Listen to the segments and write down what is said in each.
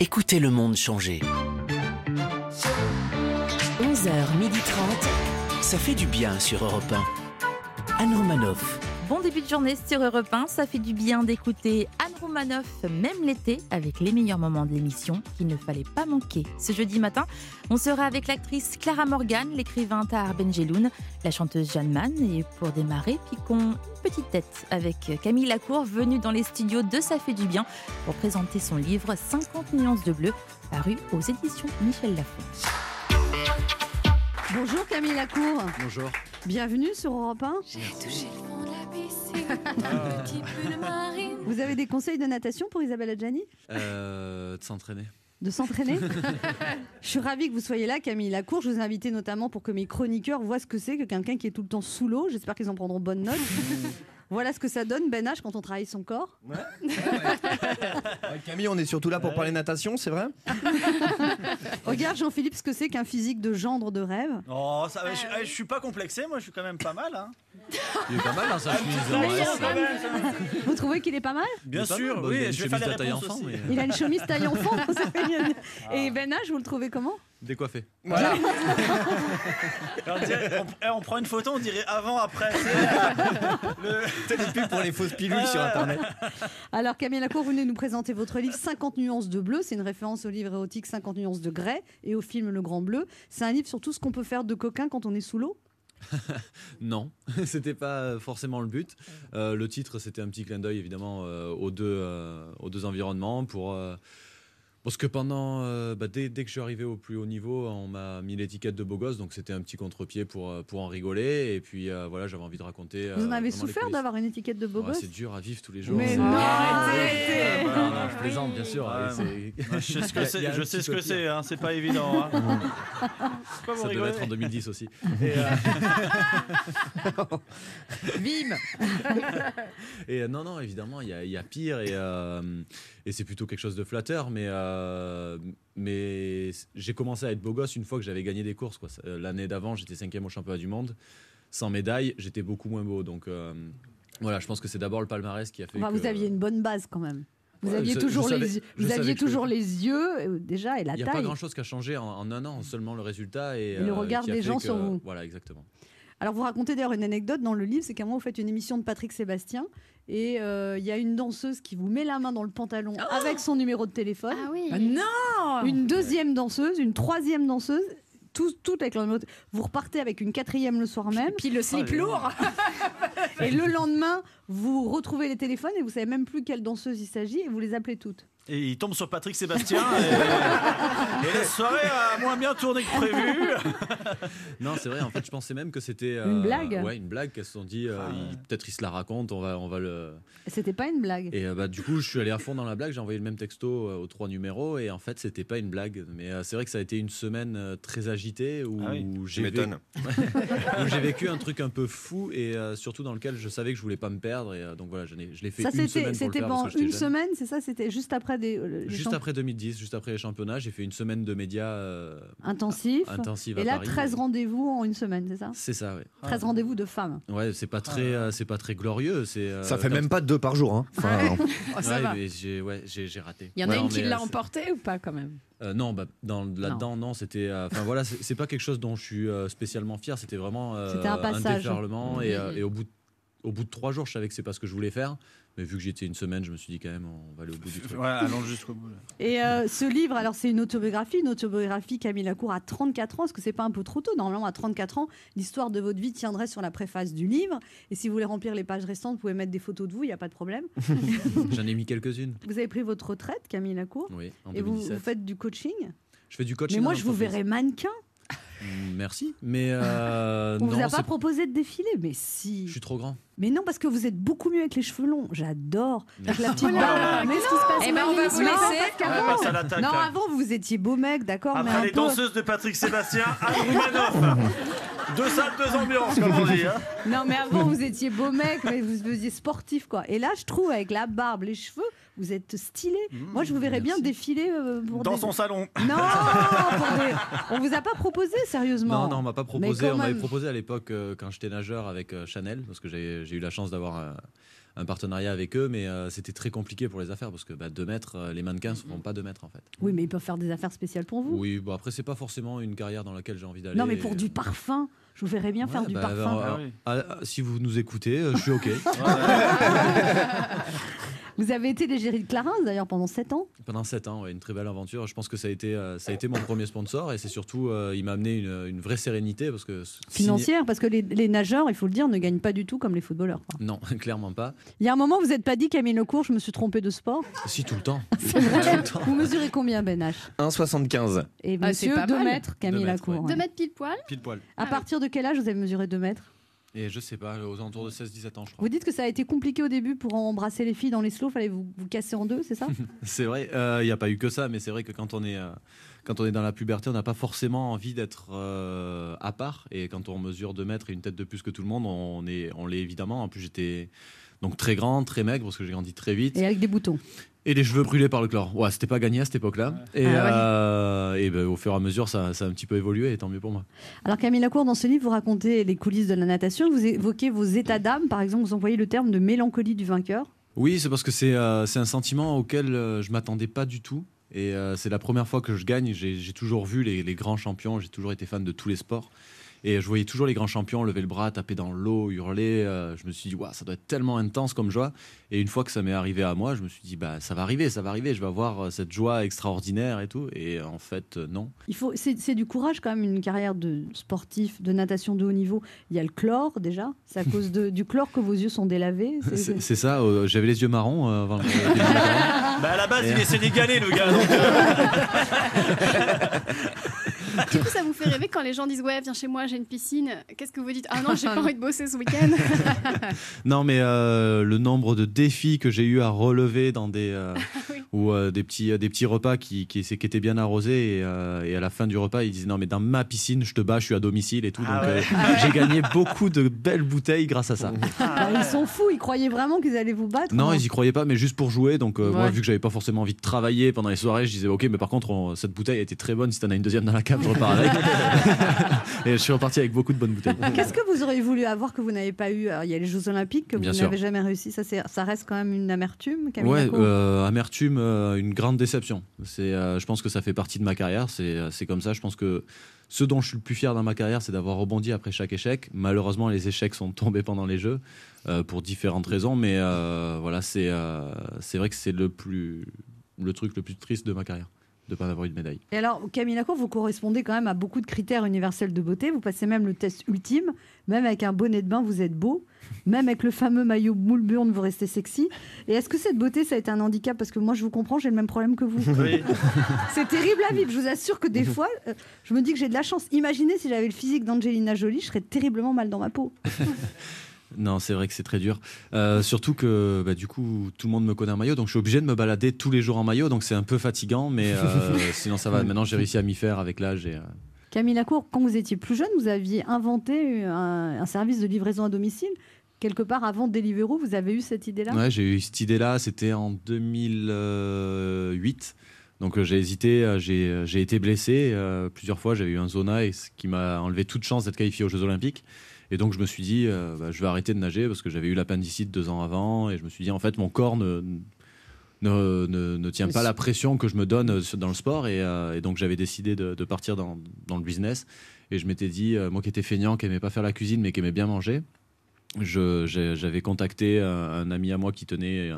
Écoutez le monde changer. 11h30. Ça fait du bien sur Europe 1. Anne Romanoff. Bon début de journée sur Europe 1, ça fait du bien d'écouter Anne Romanoff, même l'été, avec les meilleurs moments de l'émission qu'il ne fallait pas manquer. Ce jeudi matin, on sera avec l'actrice Clara Morgan, l'écrivain Tahar Benjeloun, la chanteuse Jeanne Mann, et pour démarrer, piquons une petite tête avec Camille Lacour, venue dans les studios de Ça fait du bien pour présenter son livre 50 nuances de bleu, paru aux éditions Michel Lafon. Bonjour Camille Lacour. Bonjour. Bienvenue sur Europe 1. Vous avez des conseils de natation pour Isabelle Adjani? Euh, de s'entraîner. De s'entraîner? Je suis ravie que vous soyez là, Camille Lacour. Je vous ai invité notamment pour que mes chroniqueurs voient ce que c'est que quelqu'un qui est tout le temps sous l'eau. J'espère qu'ils en prendront bonne note. voilà ce que ça donne, Ben H, quand on travaille son corps. Camille, on est surtout là pour parler natation, c'est vrai Regarde, Jean-Philippe, ce que c'est qu'un physique de gendre de rêve. Oh, ça, va, je, eh, je suis pas complexé, moi je suis quand même pas mal. Hein. Il est pas mal dans sa chemise. hein, ouais. Vous trouvez qu'il est pas mal? Bien pas sûr, mal, bah, oui, il a une je vais faire les réponses enfant, aussi. mais- Il a une chemise taille enfant. mignon. Et Ben H, vous le trouvez comment? Décoiffé. Voilà. Alors, on, dirait- on- eh, on prend une photo, on dirait avant, après. tu sais, le- pubs pour les fausses pilules sur internet. Alors Camille Lacour, vous venez nous présenter votre livre 50 nuances de bleu. C'est une référence au livre érotique 50 nuances de grès et au film Le Grand Bleu. C'est un livre sur tout ce qu'on peut faire de coquin quand on est sous l'eau? Non, c'était pas forcément le but. Euh, le titre, c'était un petit clin d'œil évidemment euh, aux, deux, euh, aux deux environnements pour. Parce que pendant, euh, bah, dès, dès que je suis arrivé au plus haut niveau, on m'a mis l'étiquette de beau gosse, donc c'était un petit contre-pied pour, euh, pour en rigoler. Et puis euh, voilà, j'avais envie de raconter. Vous en avez souffert d'avoir une étiquette de beau Ouais, gosse C'est dur à vivre tous les jours. Mais non, Ah, arrêtez. non, non, je plaisante bien sûr. Ouais, je sais ce que c'est, je sais ce que c'est, hein, c'est pas évident. hein. Ça devait être en 2010 aussi. Et, euh, Bim Et euh, non, non, évidemment, il y y a pire et, euh, et c'est plutôt quelque chose de flatteur. Mais, euh, mais j'ai commencé à être beau gosse une fois que j'avais gagné des courses. quoi. Euh, L'année d'avant, j'étais cinquième au championnat du monde. Sans médaille, j'étais beaucoup moins beau. Donc euh, voilà, je pense que c'est d'abord le palmarès qui a fait. Enfin, que- Vous aviez une bonne base quand même. Vous aviez je- toujours je les, vous aviez je toujours les yeux déjà et la Il n'y a pas taille. grand chose qui a changé en, en un an, seulement le résultat et, Et le regard des gens que- sur vous. Voilà, exactement. Alors vous racontez d'ailleurs une anecdote dans le livre, c'est qu'à un moment vous faites une émission de Patrick Sébastien et euh, il y a une danseuse qui vous met la main dans le pantalon avec son numéro de téléphone. Ah oui. non une deuxième danseuse, une troisième danseuse, tout, tout avec leur numéro de- Vous repartez avec une quatrième le soir même. Puis le slip lourd. Et le lendemain, vous retrouvez les téléphones et vous savez même plus quelle danseuse il s'agit et vous les appelez toutes. Et il tombe sur Patrick Sébastien. Et, et la soirée a moins bien tourné que prévu. Non, c'est vrai. En fait, je pensais même que c'était Une blague? Ouais, une blague. Qu'elles se sont dit, euh, il- peut-être ils se la racontent. On va, on va le. C'était pas une blague? Et euh, bah, du coup, je suis allé à fond dans la blague. J'ai envoyé le même texto euh, aux trois numéros. Et en fait, c'était pas une blague. Mais euh, c'est vrai que ça a été une semaine euh, très agitée où Ah oui. Je j'ai vé- m'étonne. où j'ai vécu un truc un peu fou et euh, surtout dans lequel je savais que je voulais pas me perdre. Et euh, donc voilà, je l'ai fait Ça une c'était semaine pour le c'était faire pendant une jeune. semaine, c'est ça? C'était juste après des euh, les Juste champ- après 2010, juste après les championnats, j'ai fait une semaine de médias euh, intensifs. intensives Et à là, Paris. 13 rendez-vous en une semaine, c'est ça? C'est ça, ouais. 13 rendez-vous de femmes. Ouais, c'est pas très, euh, c'est pas très glorieux. C'est. euh, Ça fait même pas deux par jour. Hein. Enfin, Oh, ça Ouais, va. mais j'ai, ouais, j'ai, j'ai raté. Il y en a Ouais, une non, qui l'a euh, emporté ou pas quand même? Euh, non, bah, dans, là-dedans, non, c'était. euh, Enfin voilà, c'est, c'est pas quelque chose dont je suis euh, spécialement fier. C'était vraiment euh, un passage. déferlement. Et, euh, et au bout, de, au bout de trois jours, je savais que c'est pas ce que je voulais faire. Mais vu que j'étais une semaine, je me suis dit quand même, on va aller au bout du truc. Ouais, allons jusqu'au bout. Et euh, ce livre, alors c'est une autobiographie, une autobiographie Camille Lacour à 34 ans. Est-ce que c'est pas un peu trop tôt? Normalement, à 34 ans, l'histoire de votre vie tiendrait sur la préface du livre. Et si vous voulez remplir les pages restantes, vous pouvez mettre des photos de vous, il n'y a pas de problème. J'en ai mis quelques-unes. Vous avez pris votre retraite, Camille Lacour, Oui, en et vous, 2017. vous faites du coaching? Je fais du coaching. Mais moi, en je vous verrais mannequin. Merci, mais euh, On non, vous a pas proposé de défiler, mais si. je suis trop grand. Mais non, parce que vous êtes beaucoup mieux avec les cheveux longs. J'adore. Avec la Merci. petite barbe. Mais ce qui se passe Eh ben, on va se laisser. Ouais, passe à l'attaque, Non, avant, vous étiez beau mec, d'accord, mais Après un les peu. danseuses de Patrick Sébastien, Anne Roumanoff. Deux salles, deux ambiances, comme on dit. hein. Non, mais avant, vous étiez beau mec, mais vous faisiez sportif, quoi. Et là, je trouve, avec la barbe, les cheveux, vous êtes stylé. Moi, je vous verrais bien défiler euh, pour Dans des... son salon. Non, pour des- on vous a pas proposé, sérieusement. Non, non, on m'a pas proposé. On m'avait même. proposé à l'époque euh, quand j'étais nageur avec euh, Chanel, parce que j'ai eu la chance d'avoir un, un partenariat avec eux, mais euh, c'était très compliqué pour les affaires parce que bah, 2 mètres, euh, les mannequins ne feront pas 2 mètres en fait. Oui, mais ils peuvent faire des affaires spéciales pour vous. Oui, bon après c'est pas forcément une carrière dans laquelle j'ai envie d'aller. Non, mais pour du parfum, je vous verrais bien Ouais, faire du bah, parfum. alors, Ah oui. ah, ah, si vous nous écoutez, euh, je suis ok. Vous avez été l'égérie de Clarins d'ailleurs pendant 7 ans. Pendant 7 ans, ouais, une très belle aventure. Je pense que ça a été, euh, ça a été mon premier sponsor et c'est surtout, euh, il m'a amené une, une vraie sérénité parce que Financière, parce que les, les nageurs, il faut le dire, ne gagnent pas du tout comme les footballeurs. quoi. Non, clairement pas. Il y a un moment, vous n'êtes pas dit, Camille Lecourt, je me suis trompé de sport? Si tout le temps. Vous mesurez combien, Ben H? 1,75. Et Ah, monsieur, pas 2 mal. mètres, Camille mètres, ouais. De mettre pile poil. Pile poil. À partir de quel âge vous avez mesuré 2 mètres? Et je sais pas, aux alentours de 16-17 ans, je crois. Vous dites que ça a été compliqué au début pour embrasser les filles dans les slows, fallait vous, vous casser en deux, c'est ça? C'est vrai, il n'y a pas eu que ça, mais c'est vrai que quand on est, euh, quand on est dans la puberté, on n'a pas forcément envie d'être euh, à part. Et quand on mesure 2 mètres et une tête de plus que tout le monde, on est, on l'est évidemment. En plus, j'étais donc très grand, très maigre, parce que j'ai grandi très vite. Et avec des boutons. Et les cheveux brûlés par le chlore. Ouais, c'était pas gagné à cette époque-là. Et, Ah ouais. euh, et ben, au fur et à mesure, ça, ça a un petit peu évolué, et tant mieux pour moi. Alors Camille Lacour, dans ce livre, vous racontez les coulisses de la natation, vous évoquez vos états d'âme, par exemple, vous employez le terme de mélancolie du vainqueur. Oui, c'est parce que c'est euh, c'est un sentiment auquel euh, je m'attendais pas du tout. Et euh, c'est la première fois que je gagne. J'ai j'ai toujours vu les, les grands champions, j'ai toujours été fan de tous les sports. Et je voyais toujours les grands champions lever le bras, taper dans l'eau, hurler. euh, je me suis dit, Ouah, ça doit être tellement intense comme joie. Et une fois que ça m'est arrivé à moi, je me suis dit, bah, ça va arriver, ça va arriver. Je vais avoir euh, cette joie extraordinaire et tout. Et en fait, euh, non. Il faut, c'est, c'est du courage quand même, une carrière de sportif, de natation de haut niveau. Il y a le chlore déjà, c'est à cause de, du chlore que vos yeux sont délavés. C'est- C'est c'est- c'est ça, euh, j'avais les yeux marrons euh, avant le. Bah à la base, Et- il est sénégalais, le gars. donc, Du coup, ça vous fait rêver quand les gens disent Ouais, viens chez moi, j'ai une piscine. Qu'est-ce que vous dites? Ah non, j'ai pas envie de bosser ce week-end. Non, mais euh, le nombre de défis que j'ai eu à relever dans des euh, Oui. ou euh, des petits des petits repas qui, qui, qui étaient bien arrosés et, euh, et à la fin du repas ils disaient non mais dans ma piscine je te bats je suis à domicile et tout Ah donc ouais. euh, j'ai gagné beaucoup de belles bouteilles grâce à ça. Bah, ils sont fous, ils croyaient vraiment qu'ils allaient vous battre. Non, ils y croyaient pas, mais juste pour jouer. Donc, euh, moi, vu que j'avais pas forcément envie de travailler pendant les soirées, je disais, ok, mais par contre, on- cette bouteille a été très bonne. Si t'en as une deuxième dans la cave, je repars avec. et je suis reparti avec beaucoup de bonnes bouteilles. Qu'est-ce que vous auriez voulu avoir que vous n'avez pas eu? Alors, Il y a les Jeux Olympiques que vous Bien n'avez jamais réussi. Ça, reste quand même une amertume, Camille Ouais, euh, amertume, euh, une grande déception. C'est, euh, je pense que ça fait partie de ma carrière. C'est, comme ça. Je pense que ce dont je suis le plus fier dans ma carrière, c'est d'avoir rebondi après chaque échec. Malheureusement, les échecs sont tombés pendant les Jeux pour différentes raisons, mais voilà, c'est, c'est vrai que c'est le plus, le truc le plus triste de ma carrière, de pas avoir eu de médaille. Et alors, Camille Lacour, vous correspondez quand même à beaucoup de critères universels de beauté. Vous passez même le test ultime. Même avec un bonnet de bain, vous êtes beau. Même avec le fameux maillot moule burn, vous restez sexy. Et est-ce que cette beauté, ça a été un handicap? Parce que moi, je vous comprends, j'ai le même problème que vous. oui. C'est terrible à vivre. Je vous assure que des fois, euh, je me dis que j'ai de la chance. Imaginez si j'avais le physique d'Angelina Jolie, je serais terriblement mal dans ma peau. Non, c'est vrai que c'est très dur. Euh, surtout que bah, du coup, tout le monde me connaît en maillot, donc je suis obligé de me balader tous les jours en maillot, donc c'est un peu fatigant, mais euh, sinon ça va. Maintenant, j'ai réussi à m'y faire avec l'âge. Et, euh, Camille Lacour, quand vous étiez plus jeune, vous aviez inventé un, un service de livraison à domicile. Quelque part avant Deliveroo, vous avez eu cette idée-là? Ouais, j'ai eu cette idée-là, c'était en 2008. Donc euh, j'ai hésité, j'ai j'ai été blessé euh, plusieurs fois, j'avais eu un zona et ce qui m'a enlevé toute chance d'être qualifié aux Jeux Olympiques. Et donc je me suis dit, euh, bah, je vais arrêter de nager parce que j'avais eu l'appendicite deux ans avant et je me suis dit, en fait, mon corps ne, ne, ne, ne tient pas la pression que je me donne euh, dans le sport. Et, euh, et donc j'avais décidé de, de partir dans, dans le business. Et je m'étais dit, euh, moi qui étais feignant, qui aimait pas faire la cuisine mais qui aimait bien manger, j'avais contacté un, un ami à moi qui tenait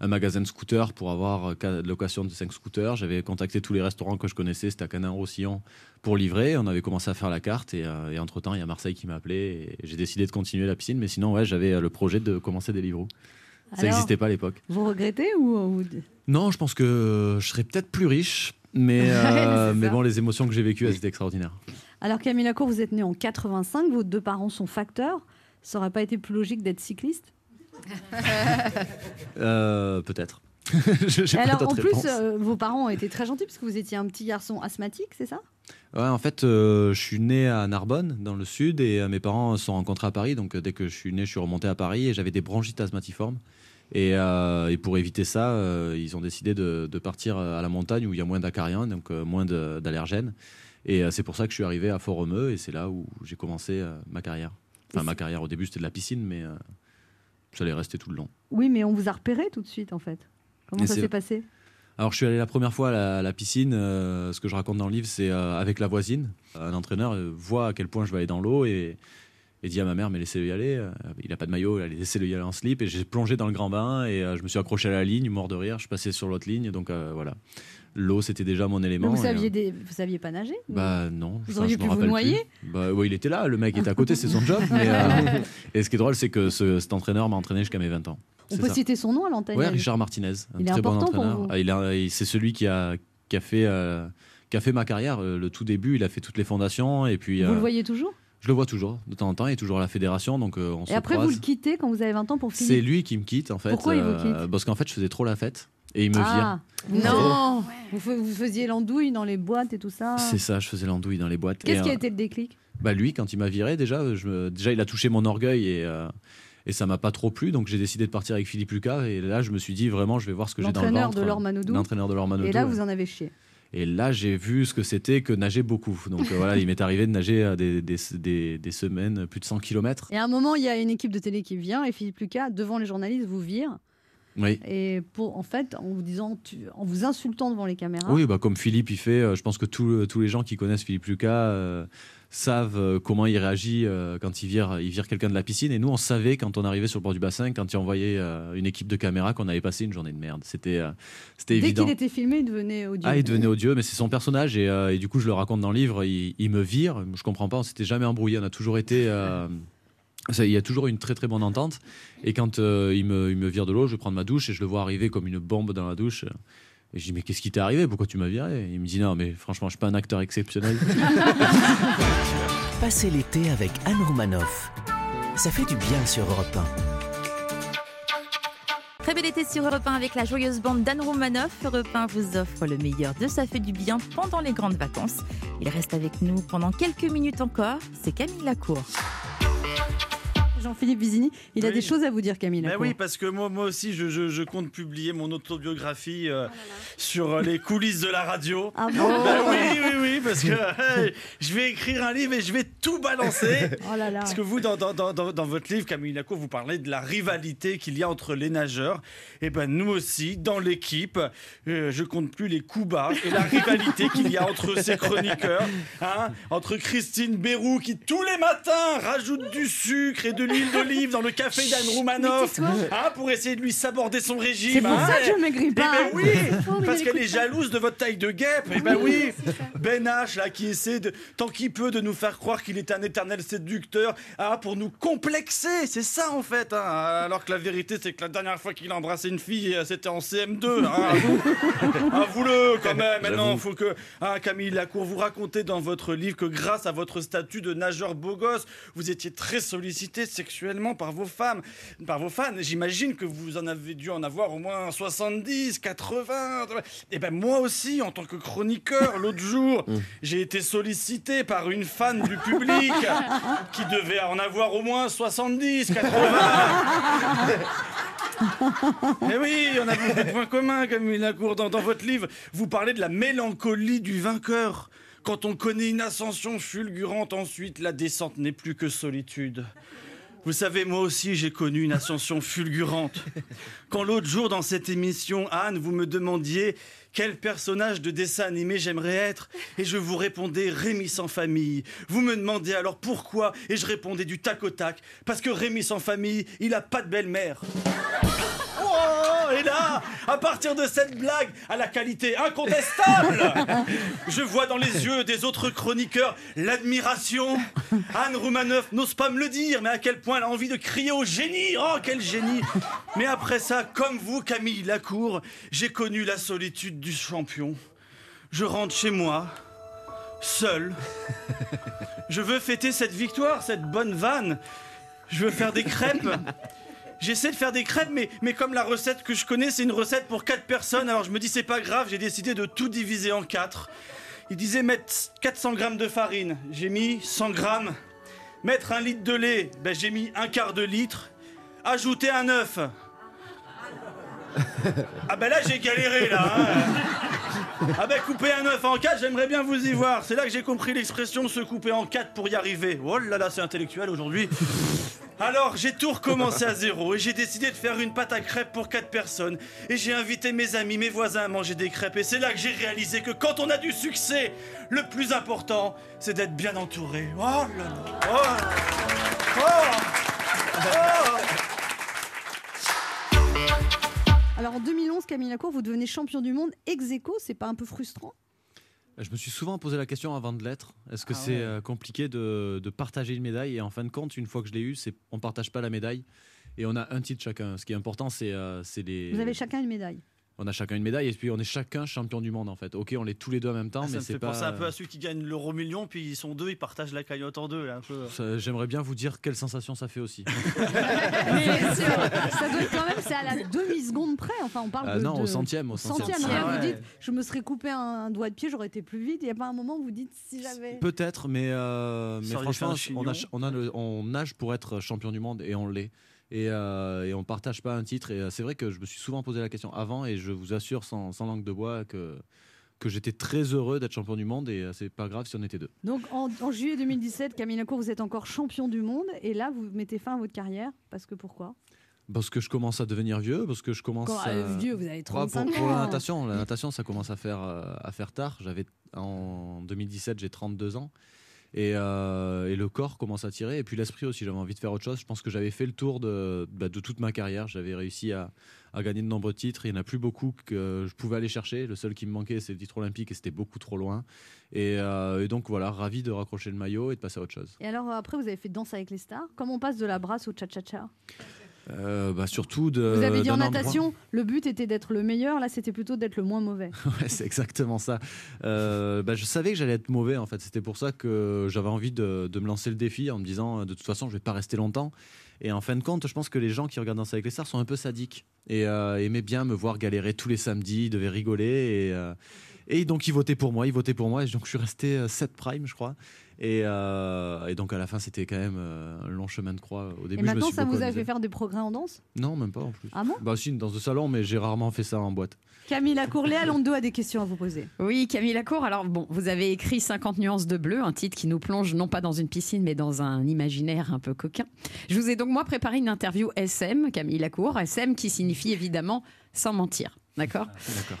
un, magasin de scooters pour avoir euh, ca- location de 5 scooters. J'avais contacté tous les restaurants que je connaissais, c'était à Canin-Roussillon, pour livrer. On avait commencé à faire la carte et, euh, et entre-temps, il y a Marseille qui m'a appelé et j'ai décidé de continuer la piscine. Mais sinon, ouais, j'avais euh, le projet de commencer Deliveroo. Ça Alors, n'existait pas à l'époque. Vous regrettez ou, Non, je pense que je serais peut-être plus riche, mais, euh, mais ça. bon, les émotions que j'ai vécues, elles étaient extraordinaires. Alors Camille Lacour, vous êtes né en 85, vos deux parents sont facteurs. Ça aurait pas été plus logique d'être cycliste? Euh, peut-être. Alors en plus, euh, vos parents ont été très gentils parce que vous étiez un petit garçon asthmatique, c'est ça? Ouais, en fait, euh, je suis né à Narbonne, dans le sud, et mes parents se sont rencontrés à Paris. Donc, dès que je suis né, je suis remonté à Paris et j'avais des bronchites asthmatiformes. Et, euh, et pour éviter ça, euh, ils ont décidé de, de partir à la montagne où il y a moins d'acariens, donc euh, moins d'allergènes. Et c'est pour ça que je suis arrivé à Fort-Romeu et c'est là où j'ai commencé ma carrière. Enfin, ma carrière au début, c'était de la piscine, mais ça allait rester tout le long. Oui, mais on vous a repéré tout de suite, en fait. Comment Et ça s'est passé? Alors, je suis allé la première fois à la, à la piscine. euh, ce que je raconte dans le livre, c'est euh, avec la voisine. Un entraîneur euh, voit à quel point je vais aller dans l'eau et, et dit à ma mère Mais laissez-le y aller. il n'a pas de maillot, laissez-le y aller en slip. Et j'ai plongé dans le grand bain et euh, je me suis accroché à la ligne, mort de rire. Je passé sur l'autre ligne. Donc, voilà. L'eau, c'était déjà mon élément. vous saviez, euh, des... vous saviez pas nager Bah non. Vous auriez pu vous noyer plus. Bah ouais, il était là, le mec était à côté, c'est son job. mais, euh, et ce qui est drôle, c'est que ce- cet entraîneur m'a entraîné jusqu'à mes 20 ans. On peut ça. citer son nom à l'antenne Yann Richard Martinez, un Il est très bon entraîneur. Ah, c'est celui qui a, qui a fait. euh, qui a fait ma carrière, le tout début, il a fait toutes les fondations et puis Vous euh, le voyez toujours? Je le vois toujours de temps en temps, il est toujours à la fédération donc euh, on se Et après, vous le quittez quand vous avez 20 ans pour C'est finir lui qui me quitte en fait. Pourquoi il vous euh, quitte Parce qu'en fait je faisais trop la fête et il me. Ah, Non vous, fa- vous faisiez l'andouille dans les boîtes et tout ça. C'est ça, je faisais l'andouille dans les boîtes. Qu'est-ce Et, qui a euh, été le déclic? Bah lui, quand il m'a viré, déjà, je me- déjà il a touché mon orgueil et, euh, et ça m'a pas trop plu. Donc j'ai décidé de partir avec Philippe Lucas. Et là, je me suis dit vraiment, je vais voir ce que j'ai dans le L'entraîneur ventre. de Laure Manodou. L'entraîneur de Laure Manodou, Et là, ouais. vous en avez chié. Et là, j'ai vu ce que c'était que nager beaucoup. Donc euh, voilà, il m'est arrivé de nager euh, des, des, semaines, plus de 100 km. Et à un moment, il y a une équipe de télé qui vient et Philippe Lucas, devant les journalistes, vous vire. Oui. Et pour, en fait, en vous disant, tu- en vous insultant devant les caméras. Oui, bah, comme Philippe, il fait. euh, je pense que tous tous les gens qui connaissent Philippe Lucas euh, savent euh, comment il réagit euh, quand il vire, il vire quelqu'un de la piscine. Et nous, on savait quand on arrivait sur le bord du bassin, quand il envoyait euh, une équipe de caméras, qu'on avait passé une journée de merde. C'était euh, c'était Dès évident. qu'il était filmé, il devenait odieux. Ah, il devenait odieux, mais c'est son personnage et, euh, et du coup, je le raconte dans le livre. Il, il me vire. Je comprends pas. On s'était jamais embrouillé. On a toujours été. Ça, il y a toujours une très très bonne entente. Et quand euh, il, me, il me vire de l'eau, je vais prendre ma douche et je le vois arriver comme une bombe dans la douche. Et je dis mais qu'est-ce qui t'est arrivé? Pourquoi tu m'as viré? Il me dit non mais franchement je suis pas un acteur exceptionnel. Passez l'été avec Anne Romanoff. Ça fait du bien sur Europe 1. Très bel été sur Europe 1 avec la joyeuse bande d'Anne Romanoff. Europe 1 vous offre le meilleur de Ça fait du bien pendant les grandes vacances. Il reste avec nous pendant quelques minutes encore. C'est Camille Lacour. Jean-Philippe Vizini, il a des choses à vous dire, Camille. Ben oui, parce que moi, moi aussi, je, je- je compte publier mon autobiographie euh, sur euh, les coulisses de la radio. Ah bon Ben oui, oui, oui, parce que hey, je vais écrire un livre et je vais tout balancer. Oh là là. Parce que vous, dans, dans, dans, dans- dans votre livre, Camille Lacour, vous parlez de la rivalité qu'il y a entre les nageurs. Et ben nous aussi, dans l'équipe, euh, je compte plus les coups bas et la rivalité qu'il y a entre ces chroniqueurs. hein, entre Christine Bérou, qui tous les matins rajoute du sucre et de l'huile d'olive dans le café d'Anne Roumanoff, hein, pour essayer de lui saborder son régime. C'est pour hein. ça que je maigris Eh pas. ben oui, faux, parce qu'elle est jalouse de votre taille de guêpe. Eh ben oui, Ben H là qui essaie de tant qu'il peut de nous faire croire qu'il est un éternel séducteur, ah, pour nous complexer, c'est ça en fait. hein. Alors que la vérité c'est que la dernière fois qu'il a embrassé une fille, euh, c'était en CM2. Hein. Avoue-le quand même. Maintenant, faut que Camille Lacour vous racontez dans votre livre que grâce à votre statut de nageur beau gosse, vous étiez très sollicité sexuellement par vos femmes, par vos fans. J'imagine que vous en avez dû en avoir au moins 70, 80. Et ben moi aussi, en tant que chroniqueur, l'autre jour, j'ai été sollicité par une fan du public qui devait en avoir au moins 70, 80. Eh oui, on a beaucoup de points communs, Camille Lacour. Dans, dans votre livre, vous parlez de la mélancolie du vainqueur. Quand on connaît une ascension fulgurante, ensuite, la descente n'est plus que solitude. Vous savez, moi aussi, j'ai connu une ascension fulgurante. Quand l'autre jour, dans cette émission, Anne, vous me demandiez quel personnage de dessin animé j'aimerais être, et je vous répondais Rémi sans famille. Vous me demandez alors pourquoi, et je répondais du tac au tac, parce que Rémi sans famille, il a pas de belle-mère. Oh, et là, à partir de cette blague à la qualité incontestable, je vois dans les yeux des autres chroniqueurs l'admiration. Anne Roumanoff n'ose pas me le dire, mais à quel point elle a envie de crier au génie. Oh, quel génie Mais après ça, comme vous, Camille Lacour, j'ai connu la solitude du champion. Je rentre chez moi, seul. Je veux fêter cette victoire, cette bonne vanne. Je veux faire des crêpes. J'essaie de faire des crêpes, mais, mais comme la recette que je connais, c'est une recette pour 4 personnes, alors je me dis c'est pas grave, j'ai décidé de tout diviser en 4. Il disait mettre 400 grammes de farine, j'ai mis 100 grammes. Mettre un litre de lait, ben j'ai mis un quart de litre. Ajouter un œuf. Ah ben là j'ai galéré là. hein. Ah ben couper un œuf en quatre, j'aimerais bien vous y voir. C'est là que j'ai compris l'expression se couper en quatre pour y arriver. Oh là là, c'est intellectuel aujourd'hui. Alors, j'ai tout recommencé à zéro et j'ai décidé de faire une pâte à crêpes pour quatre personnes. Et j'ai invité mes amis, mes voisins à manger des crêpes. Et c'est là que j'ai réalisé que quand on a du succès, le plus important, c'est d'être bien entouré. Oh là là. Oh. Oh. Oh. Alors en 2011, Camille Lacour, vous devenez champion du monde ex aequo, c'est pas un peu frustrant? Je me suis souvent posé la question avant de l'être. Est-ce que Ah c'est ouais. euh, compliqué de, de partager une médaille? Et en fin de compte, une fois que je l'ai eu, c'est on partage pas la médaille et on a un titre chacun. Ce qui est important, c'est euh, c'est les. Vous avez chacun une médaille. On a chacun une médaille et puis on est chacun champion du monde en fait. Ok, on l'est tous les deux en même temps, Ah, ça mais me c'est fait pas. penser un peu à ceux qui gagnent l'euro million, puis ils sont deux, ils partagent la cagnotte en deux. Là, un peu. Ça, J'aimerais bien vous dire quelle sensation ça fait aussi. Mais ça doit être quand même, c'est à la demi-seconde près. Enfin, on parle Ah de. non, de- au centième, au centième. Centième. Ah Vous dites, je me serais coupé un doigt de pied, j'aurais été plus vite. Il n'y a pas un moment où vous dites si j'avais. Peut-être, mais, euh, mais Ça franchement, on, a, on, a le- on nage pour être champion du monde et on l'est. Et, euh, et on partage pas un titre. Et euh, c'est vrai que je me suis souvent posé la question avant et je vous assure sans, sans langue de bois que, que j'étais très heureux d'être champion du monde et euh, c'est pas grave si on était deux. Donc en, en juillet 2017, Camille Lacour, vous êtes encore champion du monde. Et là, vous mettez fin à votre carrière. Parce que pourquoi? Parce que je commence à devenir vieux, parce que je commence Quand, à... euh, Vieux, vous avez Ouais, 35 pour, pour ans. la natation, la natation, ça commence à faire, euh, à faire tard. J'avais en 2017, j'ai 32 ans. Et, euh, et le corps commence à tirer. Et puis l'esprit aussi, j'avais envie de faire autre chose. Je pense que j'avais fait le tour de, bah, toute ma carrière. J'avais réussi à, gagner de nombreux titres. Il n'y en a plus beaucoup que je pouvais aller chercher. Le seul qui me manquait, c'est le titre olympique et c'était beaucoup trop loin. Et, euh, et donc voilà, ravi de raccrocher le maillot et de passer à autre chose. Et alors après, vous avez fait Danse avec les stars. Comment on passe de la brasse au cha-cha-cha? Euh, bah, surtout de. Vous avez dit en endroit- natation, le but était d'être le meilleur. Là, c'était plutôt d'être le moins mauvais. Ouais, c'est exactement ça. Euh, bah, je savais que j'allais être mauvais en fait. C'était pour ça que j'avais envie de, de me lancer le défi en me disant de toute façon je vais pas rester longtemps. Et en fin de compte, je pense que les gens qui regardent Danse avec les stars sont un peu sadiques et euh, aimaient bien me voir galérer tous les samedis, ils devaient rigoler et, et donc ils votaient pour moi, ils votaient pour moi et donc je suis resté 7 prime je crois. Et, euh, et donc à la fin c'était quand même euh, un long chemin de croix. Au début Et je me maintenant, suis ça vous a fait faire des progrès en danse? Non même pas en plus. Ah bon? Bah si une danse de salon mais j'ai rarement fait ça en boîte. Camille Lacour, Léa Londo a des questions à vous poser? Oui, Camille Lacour. Alors, bon, vous avez écrit 50 nuances de bleu, un titre qui nous plonge non pas dans une piscine, mais dans un imaginaire un peu coquin. Je vous ai donc, moi, préparé une interview SM, Camille Lacour. SM qui signifie évidemment sans mentir. D'accord.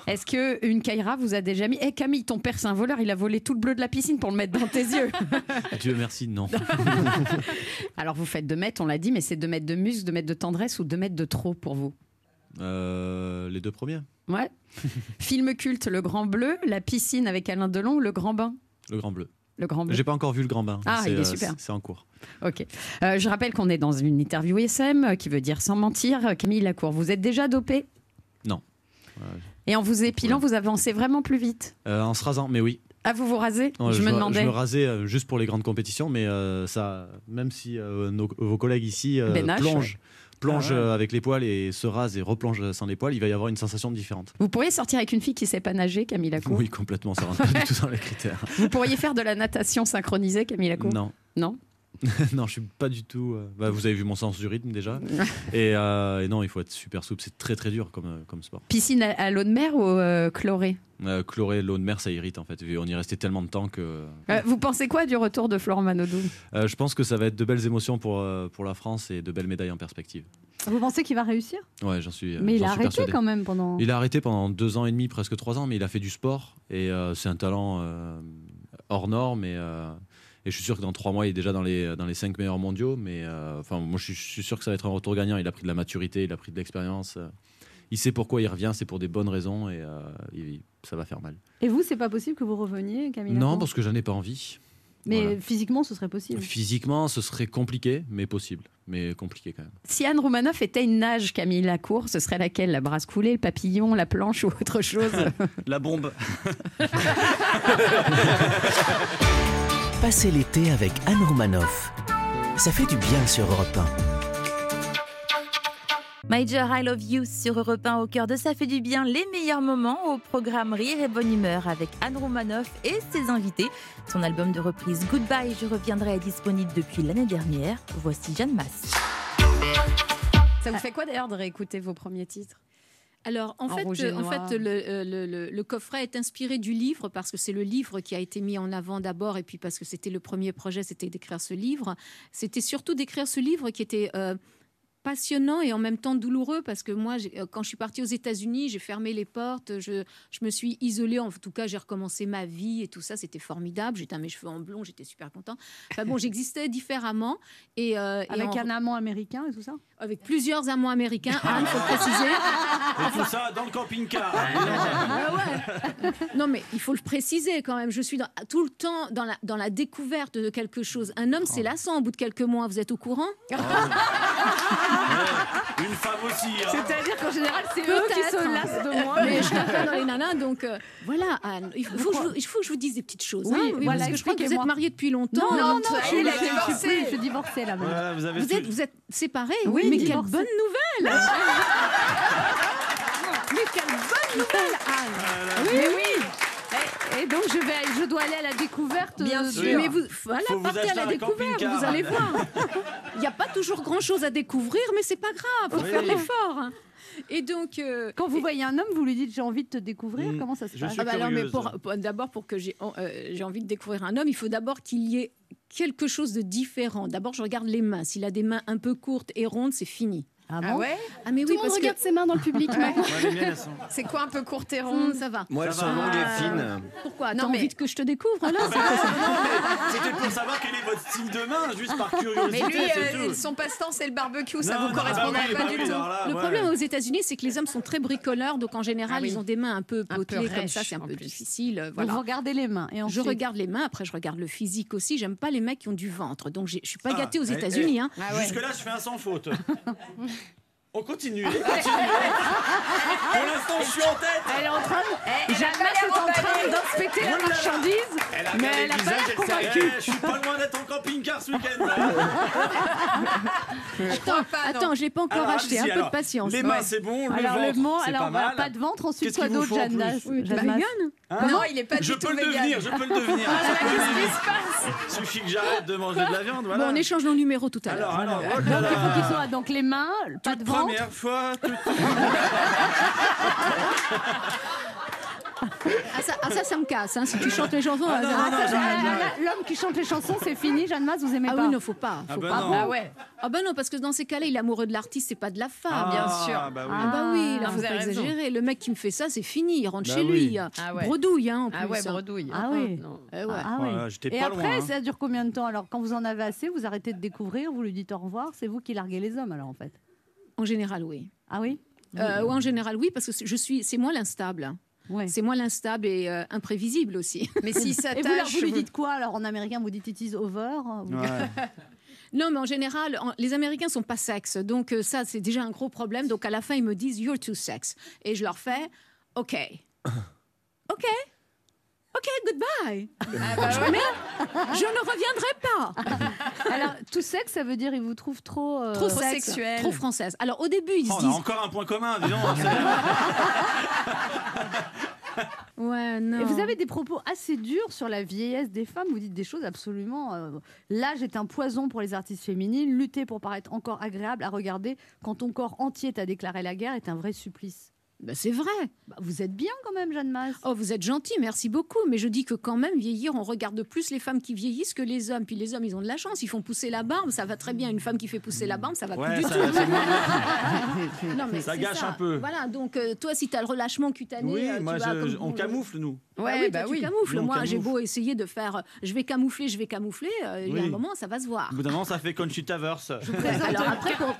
Est-ce que une Kaira vous a déjà mis Eh Camille, ton père c'est un voleur, il a volé tout le bleu de la piscine pour le mettre dans tes yeux. Dieu merci non. Alors vous faites 2 mètres, on l'a dit, mais c'est 2 mètres de muscle, 2 mètres de tendresse ou 2 mètres de trop pour vous? Euh, les deux premiers. Ouais. Film culte, Le Grand Bleu, La piscine avec Alain Delon ou Le Grand Bain? Le grand bleu. Le Grand. J'ai pas encore vu le grand bain. Ah, C'est, il est euh, super. c'est- en cours. Ok. Euh, je rappelle qu'on est dans une interview SM, euh, qui veut dire sans mentir. Camille Lacour, vous êtes déjà dopé? Non. Et en vous épilant, vous avancez vraiment plus vite. Euh, en se rasant, mais oui. Ah, vous vous rasez Je me me- demandais. Je me rasais euh, juste pour les grandes compétitions, mais euh, ça, même si euh, nos- vos collègues ici Ben H, plongent, plongent Ah ouais. avec les poils et se rasent et replongent sans les poils, il va y avoir une sensation différente. Vous pourriez sortir avec une fille qui sait pas nager, Camille Lacour Oui, complètement, ça rentre pas du tout dans les critères. Vous pourriez faire de la natation synchronisée, Camille Lacour Non. Non non, je suis pas du tout. euh, bah, vous avez vu mon sens du rythme déjà. et, euh, et non, il faut être super souple. C'est très très dur comme, euh, comme sport. Piscine à, à l'eau de mer ou euh, chlorée? Euh, chloré, l'eau de mer, ça irrite en fait. On y restait tellement de temps que. Euh, Vous pensez quoi du retour de Florent Manodou? Euh, je pense que ça va être de belles émotions pour, euh, pour la France et de belles médailles en perspective. Vous pensez qu'il va réussir? Ouais, j'en suis. euh, Mais il a arrêté persuadé. quand même pendant. Il a arrêté pendant deux ans et demi, presque trois ans, mais il a fait du sport et euh, c'est un talent euh, hors norme. Et, euh, et je suis sûr que dans trois mois, il est déjà dans les, dans les cinq meilleurs mondiaux. Mais euh, enfin, moi, je suis, je suis sûr que ça va être un retour gagnant. Il a pris de la maturité, il a pris de l'expérience. euh, il sait pourquoi il revient, c'est pour des bonnes raisons et euh, il- ça va faire mal. Et vous, c'est pas possible que vous reveniez, Camille Non, parce que j'en ai pas envie. Mais Voilà. physiquement, ce serait possible. Physiquement, ce serait compliqué, mais possible. Mais compliqué quand même. Si Anne Romanoff était une nage, Camille Lacour, ce serait laquelle? La brasse coulée, le papillon, la planche ou autre chose? La bombe. Passez l'été avec Anne Romanoff. Ça fait du bien sur Europe 1. Major I Love You sur Europe 1 au cœur de Ça fait du bien, les meilleurs moments au programme Rire et Bonne Humeur avec Anne Romanoff et ses invités. Son album de reprise Goodbye, je reviendrai est disponible depuis l'année dernière. Voici Jeanne Masse. Ça vous fait quoi d'ailleurs de réécouter vos premiers titres? Alors, en, En fait, euh, en fait le, euh, le- le- le coffret est inspiré du livre parce que c'est le livre qui a été mis en avant d'abord et puis parce que c'était le premier projet, c'était d'écrire ce livre. C'était surtout d'écrire ce livre qui était euh, passionnant et en même temps douloureux parce que moi, euh, quand je suis partie aux États-Unis, j'ai fermé les portes, je, je me suis isolée. En tout cas, j'ai recommencé ma vie et tout ça. C'était formidable. J'ai teint mes cheveux en blond, j'étais super content. Enfin bon, j'existais différemment et, euh, et Avec en- un amant américain et tout ça? Avec plusieurs amants américains. Anne, faut le préciser. Et tout ça dans le camping-car. Ah ouais. Non, mais il faut le préciser quand même. Je suis dans- tout le temps dans la, dans la découverte de quelque chose. Un homme, c'est lassant au bout de quelques mois. Vous êtes au courant? Une femme aussi. hein. C'est-à-dire qu'en général, c'est eux qui se lassent de moi. Mais je pas dans les nanas, donc euh, voilà, Anne. Il faut, faut que je, vous- il faut que je vous dise des petites choses. Oui, hein. voilà, parce que je crois que vous êtes mariés depuis longtemps. Non, non, non, suis, là, avez je suis suis divorcée là. Voilà, vous avez Vous su- êtes, vous êtes séparés Oui, Mais quelle bonne nouvelle Mais quelle bonne nouvelle, Anne Oui, oui. Et, donc je vais, je dois aller à la découverte. Bien de- sûr. Mais vous, voilà, Faut partez à la découverte, vous allez voir. Il n'y a pas toujours grand-chose à découvrir, mais c'est pas grave, faut Oui. faire l'effort. Et donc, euh, Quand vous voyez un homme, vous lui dites j'ai envie de te découvrir. Mm. Comment ça se Je passe ah bah alors, mais curieuse. pour, pour- d'abord pour que j'ai euh, j'ai envie de découvrir un homme, il faut d'abord qu'il y ait quelque chose de différent. D'abord, je regarde les mains. S'il a des mains un peu courtes et rondes, c'est fini. Ah Ah bon ouais Ah mais Tout oui, le monde parce que regarde ses mains dans le public. Ouais, C'est quoi un peu courte et Hum, ronde ça va. Moi, elles Ça sont longues et Ah. fines. Pourquoi Non, T'as mais- envie que je te découvre là c'est Ah, mais C'était pour savoir quel est votre style de main, juste par curiosité, Mais lui, euh, tout. son passe-temps, c'est le barbecue, ça Non, vous non, correspondrait bah oui, pas bah du oui, tout. alors là, Le ouais. problème aux États-Unis, c'est que les hommes sont très bricoleurs, donc en général, Ah oui. ils ont des mains un peu Un peu potelées comme ça, c'est un peu plus. difficile. euh, Voilà. vous regardez les mains et Je regarde les mains, après je regarde le physique aussi. J'aime pas les mecs qui ont du ventre, donc je suis pas Ah, gâtée aux eh, États-Unis. eh, hein. Ah ouais. Jusque-là, je fais un sans faute. On continue, allez, continuez. Pour l'instant, je suis en tête. Elle est en train de. Jeanne est en train d'inspecter la marchandise. Elle a Mais elle a le pas l'air convaincue. Je suis pas loin d'être en camping-car ce week-end. Attends, attends, je l'ai pas encore Alors, acheté. Un allez-y, peu de patience. Les mains, c'est bon. Le Alors ventre, le c'est alors pas mal. pas de ventre, ensuite Qu'est-ce quoi d'autre, Jeanne Jeanne bah, vegan. Hein Non, il est pas je du tout peux le vegan. devenir, je peux le devenir. Ah vite. Suffit que j'arrête de manger de la viande, voilà. on échange nos numéros tout à l'heure. Alors, alors, Donc il faut qu'il là. soit donc les mains, pas de ventre. Première fois, tout- Ah ça, ah, ça, ça me casse. hein, si tu chantes les chansons. Ah, euh, non, ah, Ah, L'homme qui chante les chansons, c'est fini. Jeanne Masse, vous aimez Ah pas oui, non, faut pas. Ah Faut bah pas. non. Ah ouais, Ah bah non, parce que dans ces cas-là, il est amoureux de l'artiste, c'est pas de la femme. bien Ah, sûr. Bah oui. Ah bah oui, là, Ah, faut vous pas raison. exagérer. Le mec qui me fait ça, c'est fini. Il rentre Bah chez oui. lui. Ah ouais. Bredouille, hein, en plus. Ah ouais, hein. bredouille. Ah oui. Eh ouais. Ah oui. Voilà, j'étais Et pas après, loin, hein. ça dure combien de temps Alors, quand vous en avez assez, vous arrêtez de découvrir, vous lui dites au revoir, c'est vous qui larguez les hommes, alors en fait. En général, oui. Ah oui? Euh, ouais, en général, oui, parce que c'est- je suis, c'est moi l'instable. Ouais. C'est moi l'instable et euh, imprévisible aussi. Mais s'il Et vous, alors, vous lui dites quoi Alors en américain, vous dites it is over vous- Ouais. Non, mais en général, en- les Américains sont pas sexes, donc euh, ça c'est déjà un gros problème. Donc à la fin, ils me disent you're too sex, et je leur fais OK, OK, OK, goodbye. Ah bah ouais. Mais je ne reviendrai pas. Alors, tout sexe, ça veut dire il vous trouve trop. euh, Trop sexe, sexuel. trop française. Alors au début, ils Oh, se on a disent encore un point commun, dis donc. ouais non. Et vous avez des propos assez durs sur la vieillesse des femmes. Vous dites des choses absolument. euh, L'âge est un poison pour les artistes féminines. Lutter pour paraître encore agréable à regarder quand ton corps entier t'a déclaré la guerre est un vrai supplice. Bah, c'est vrai. Bah, vous êtes bien quand même, Jeanne Masse. Oh, vous êtes gentil, merci beaucoup. Mais je dis que quand même, vieillir, on regarde plus les femmes qui vieillissent que les hommes. Puis les hommes, ils ont de la chance. Ils font pousser la barbe, ça va très bien. Une femme qui fait pousser la barbe, ça va Ouais, plus du ça- tout. Non, mais Ça gâche un peu. Voilà, donc euh, toi, si tu as le relâchement cutané, Oui, euh, tu moi, vas je- comme- on camoufle, nous. Ouais, oui, bah toi, oui. tu camoufles. Moi, j'ai beau essayer de faire, euh, je vais camoufler, je vais camoufler. euh, Il y a un moment, ça va se voir. Au bout d'un moment, ça fait Conchita Verse. Alors après, pour-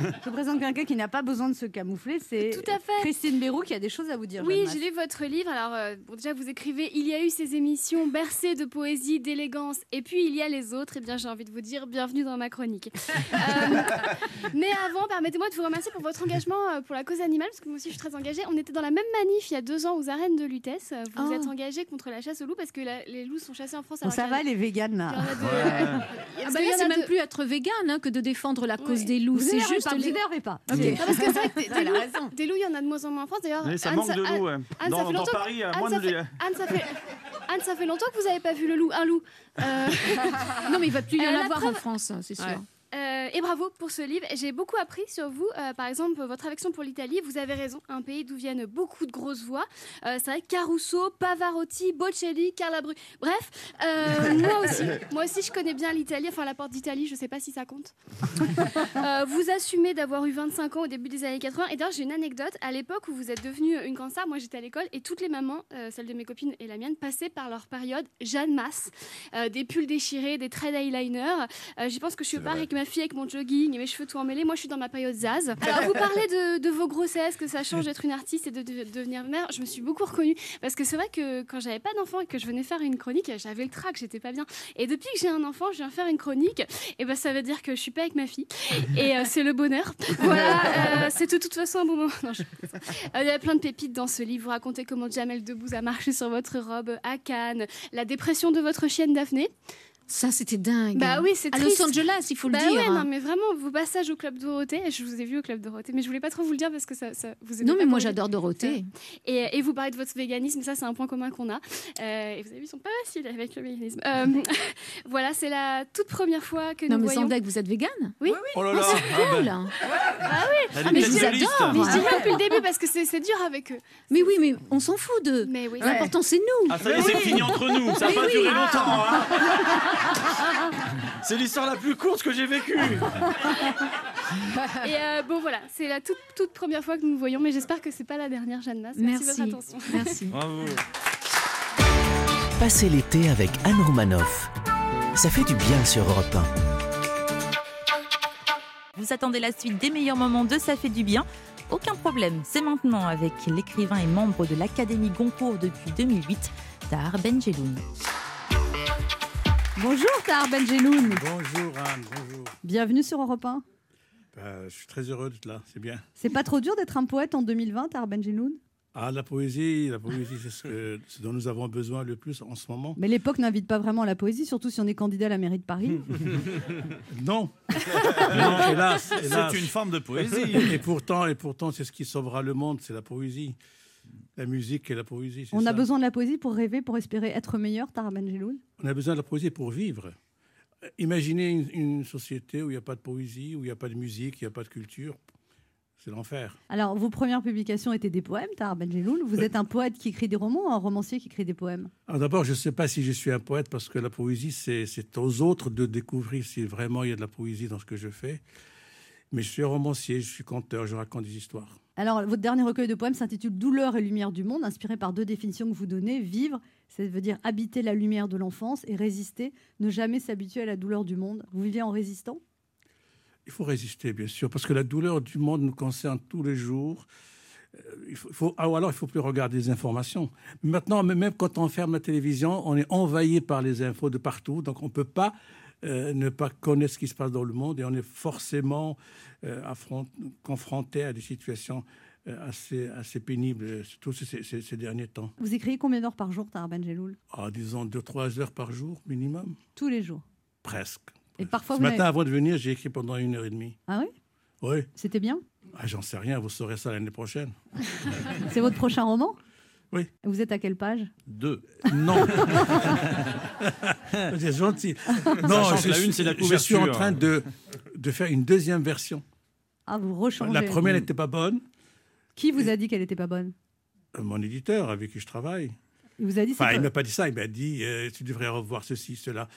je vous présente quelqu'un qui n'a pas besoin de se camoufler. C'est Tout à fait. Christine Bérou qui a des choses à vous dire. Oui, j'ai lu votre livre. Alors, euh, bon, déjà, vous écrivez Il y a eu ces émissions bercées de poésie, d'élégance, et puis il y a les autres. Eh bien, j'ai envie de vous dire bienvenue dans ma chronique. Euh, mais avant, permettez-moi de vous remercier pour votre engagement euh, pour la cause animale, parce que moi aussi, je suis très engagée. On était dans la même manif il y a deux ans aux arènes de Lutèce. Vous vous Oh. êtes engagé contre la chasse aux loups, parce que la- les loups sont chassés en France. Bon, ça va, les véganes il y en là. a deux- Ah bah là, c'est a même plus être vegan hein, que de défendre la cause Ouais. des loups. Vous C'est juste pas, vous les- énervez pas. Non, parce que c'est vrai que des, des loups, raison. des loups, il y en a de moins en moins en France. D'ailleurs, ça Anne, manque de Anne- ouais. Anne, ça Dans, fait dans longtemps que- Paris, moins ça de fait- Anne, ça fait... Anne, ça fait longtemps que vous n'avez pas vu le loup, un loup. Euh, Non, mais il va plus y en avoir preuve. en France, c'est sûr. Ouais. Euh, et bravo pour ce livre. J'ai beaucoup appris sur vous. Euh, par exemple, votre affection pour l'Italie, vous avez raison, un pays d'où viennent beaucoup de grosses voix. Euh, c'est vrai, Caruso, Pavarotti, Bocelli, Carla Bruni. Bref, moi aussi, moi aussi, je connais bien l'Italie, enfin la porte d'Italie, je sais pas si ça compte. Vous assumez d'avoir eu 25 ans au début des années 80. Et d'ailleurs, j'ai une anecdote. À l'époque où vous êtes devenue une grande star, moi j'étais à l'école et toutes les mamans, celles de mes copines et la mienne, passaient par leur période Jeanne Masse. Des pulls déchirés, des traits d'eyeliner. Je pense que je suis avec ma fille, avec mon jogging et mes cheveux tout emmêlés. Moi, je suis dans ma période Zaz. Alors, vous parlez de, vos grossesses, que ça change d'être une artiste et de, de- de devenir mère. Je me suis beaucoup reconnue parce que c'est vrai que quand j'avais pas d'enfant et que je venais faire une chronique, j'avais le trac, j'étais pas bien. Et depuis que j'ai un enfant, je viens faire une chronique. Et ben, ça veut dire que je suis pas avec ma fille. Et euh, c'est le bonheur. Voilà, euh, c'est de toute façon un bon moment. Euh, Il y a plein de pépites dans ce livre. Vous racontez comment Jamel Debbouze a marché sur votre robe à Cannes, la dépression de votre chienne Daphné. Ça, c'était dingue. Bah oui, c'est À triste. Los Angeles, il faut Bah le dire. ouais, hein. non, mais vraiment, vos passages au Club Dorothée, je vous ai vu au Club Dorothée, mais je voulais pas trop vous le dire parce que ça, ça vous Non, mais moi j'adore. Dorothée. Et, et vous parlez de votre véganisme, ça c'est un point commun qu'on a. Euh, et vous avez vu, ils sont pas faciles avec le véganisme. Euh, voilà, c'est la toute première fois que Non, nous mais voyons. sans blague, vous êtes végane? Oui. Oh là Oh, là c'est ah cool. ben, Ah oui. Ah, mais je vous adore. Mais je dis rien depuis le début parce que c'est c'est dur avec eux. Mais oui, mais on s'en fout d'eux. Mais oui. L'important, c'est nous. Ah ça y est, c'est fini entre nous, ça va pas durer longtemps. C'est l'histoire la plus courte que j'ai vécue. Et euh, bon voilà, c'est la toute, toute première fois que nous nous voyons, mais j'espère que c'est pas la dernière, Jeanne Masse. Merci, de Merci. votre attention. Merci. Bravo. Passez l'été avec Anne Romanoff. Ça fait du bien sur Europe 1. Vous attendez la suite des meilleurs moments de Ça fait du bien Aucun problème, c'est maintenant avec l'écrivain et membre de l'Académie Goncourt depuis 2008, Tahar Benjeloun. Bonjour Tahar Benjeloun. Bonjour Anne, bonjour. Bienvenue sur Europe 1. Bah, je suis très heureux d'être là, c'est bien. C'est pas trop dur d'être un poète en 2020, Tahar Benjeloun? Ah, la poésie, la poésie, c'est ce, dont nous avons besoin le plus en ce moment. Mais l'époque n'invite pas vraiment à la poésie, surtout si on est candidat à la mairie de Paris. Non, non, hélas, hélas. C'est une forme de poésie. Et pourtant, et pourtant, c'est ce qui sauvera le monde, c'est la poésie, la musique et la poésie. on ça. a besoin de la poésie pour rêver, pour espérer être meilleur, Tahar Benjeloun On a besoin de la poésie pour vivre. Euh, Imaginez une, une société où il n'y a pas de poésie, où il n'y a pas de musique, il n'y a pas de culture. C'est l'enfer. Alors, vos premières publications étaient des poèmes, Tahar Benjeloun. Vous Oui. êtes un poète qui écrit des romans ou un romancier qui écrit des poèmes? D'abord, je ne sais pas si je suis un poète parce que la poésie, c'est c'est aux autres de découvrir si vraiment il y a de la poésie dans ce que je fais. Mais je suis romancier, je suis conteur, je raconte des histoires. Alors, votre dernier recueil de poèmes s'intitule Douleur et lumière du monde, inspiré par deux définitions que vous donnez. Vivre, ça veut dire habiter la lumière de l'enfance, et résister, ne jamais s'habituer à la douleur du monde. Vous vivez en résistant? Il faut résister, bien sûr, parce que la douleur du monde nous concerne tous les jours. Euh, Il faut, ah, ou alors, il faut plus regarder les informations. Maintenant, même quand on ferme la télévision, on est envahi par les infos de partout, donc on ne peut pas euh, ne pas connaître ce qui se passe dans le monde et on est forcément euh, affront- confronté à des situations euh, assez, assez pénibles, surtout ces, ces- ces derniers temps. Vous écrivez combien d'heures par jour, Benjeloul? Ah, disons 2-3 heures par jour minimum, Tous les jours? presque. Et parfois, Ce vous matin, avant de venir, j'ai écrit pendant une heure et demie. Ah oui? Oui. C'était bien? Ah, J'en sais rien, vous saurez ça l'année prochaine. C'est votre prochain roman? Oui. Vous êtes à quelle page? Deux. Non. c'est gentil. Non, je, la suis- une, c'est la je suis en train de, de faire une deuxième version. Ah, vous rechangez. La première n'était pas bonne. Qui vous a dit qu'elle n'était pas bonne? Euh, Mon éditeur avec qui je travaille. Il vous a dit Enfin, il m'a pas dit ça, il m'a dit euh, tu devrais revoir ceci, cela.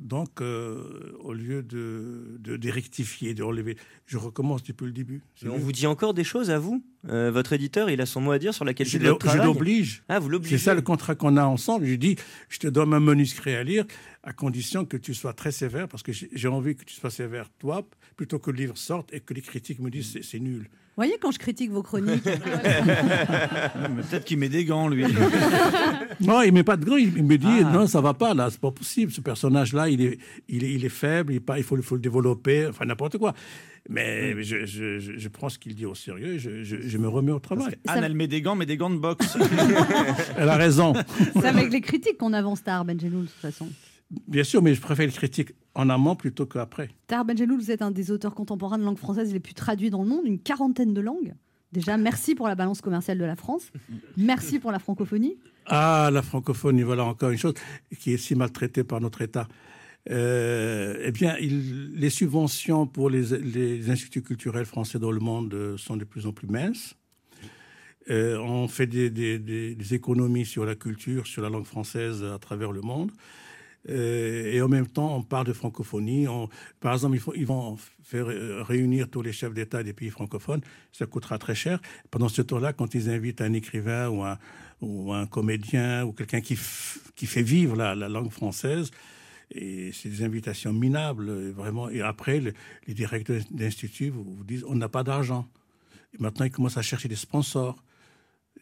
Donc, euh, au lieu de, de, de rectifier, de relever, je recommence depuis le début. Mais on vous dit encore des choses à vous? Euh, Votre éditeur, il a son mot à dire sur la qualité Je de votre l'o- je travail l'oblige. Ah, vous l'obligez C'est ça le contrat qu'on a ensemble. Je dis, je te donne un manuscrit à lire à condition que tu sois très sévère parce que j'ai envie que tu sois sévère toi plutôt que le livre sorte et que les critiques me disent c'est- c'est nul. Vous voyez quand je critique vos chroniques Mais Peut-être qu'il met des gants, lui. Non, il met pas de gants. Il me dit Ah. non, ça va pas là, c'est pas possible. Ce personnage-là, il est, il est, il est faible. Il, il faut, le- faut le développer. Enfin n'importe quoi. Mais je, je, je, je prends ce qu'il dit au sérieux. et Je, je, je me remets au travail. Anne, elle met des gants, mais des gants de boxe. Elle a raison. C'est avec les critiques qu'on avance Tahar Benjeloul, de toute façon. Bien sûr, mais je préfère les critiques en amont plutôt qu'après. Tahar Benjeloul, vous êtes un des auteurs contemporains de langue française les plus traduits dans le monde, une quarantaine de langues. Déjà, merci pour la balance commerciale de la France. Merci pour la francophonie. Ah, la francophonie, voilà encore une chose qui est si maltraitée par notre État. Euh, eh bien, il- les subventions pour les, les instituts culturels français dans le monde euh, sont de plus en plus minces. Euh, on fait des, des- des- des économies sur la culture, sur la langue française à travers le monde. Euh, et en même temps, on parle de francophonie. On- par exemple, ils vont faire euh, réunir tous les chefs d'État des pays francophones. Ça coûtera très cher. Pendant ce temps-là, quand ils invitent un écrivain ou un, comédien ou quelqu'un qui, fait vivre la, la langue française, c'est des invitations minables, euh, vraiment. Et après, le- les directeurs d'instituts vous, vous disent on n'a pas d'argent. Maintenant, ils commencent à chercher des sponsors,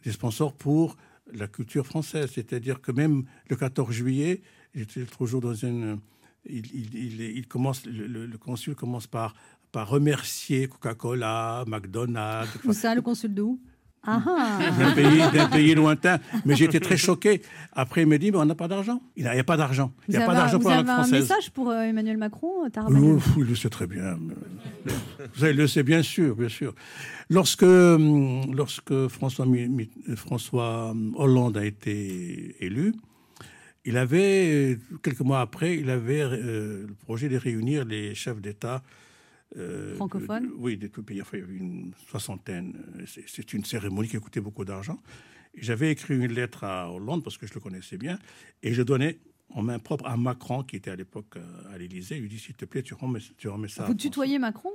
des sponsors pour la culture française. C'est-à-dire que même le 14 juillet, j'étais jour dans une. Il, il- il- il commence, le, le- le consul commence par, par remercier Coca-Cola, McDonald's. Où ça, le consul de où? Ah d'un ah pays, d'un pays lointain. Mais j'étais très choqué. Après, il me dit, mais on n'a pas d'argent. Il n'y a, pas d'argent. Il n'y a pas d'argent pour la un message pour euh, Emmanuel Macron, euh, Ouf, il le sait très bien. Vous savez, il le sait bien sûr, bien sûr. Lorsque, hum, lorsque François, François Hollande a été élu, il avait, euh, quelques mois après, il avait euh, le projet de réunir les chefs d'État. euh, Francophones de- Oui, de tout le pays. Enfin, il y avait une soixantaine. C'est- une cérémonie qui coûtait beaucoup d'argent. J'avais écrit une lettre à Hollande parce que je le connaissais bien. Et je donnais en main propre à Macron, qui était à l'époque à l'Élysée. Il lui dit S'il te plaît, tu remets, tu remets ça. Vous tutoyez Macron?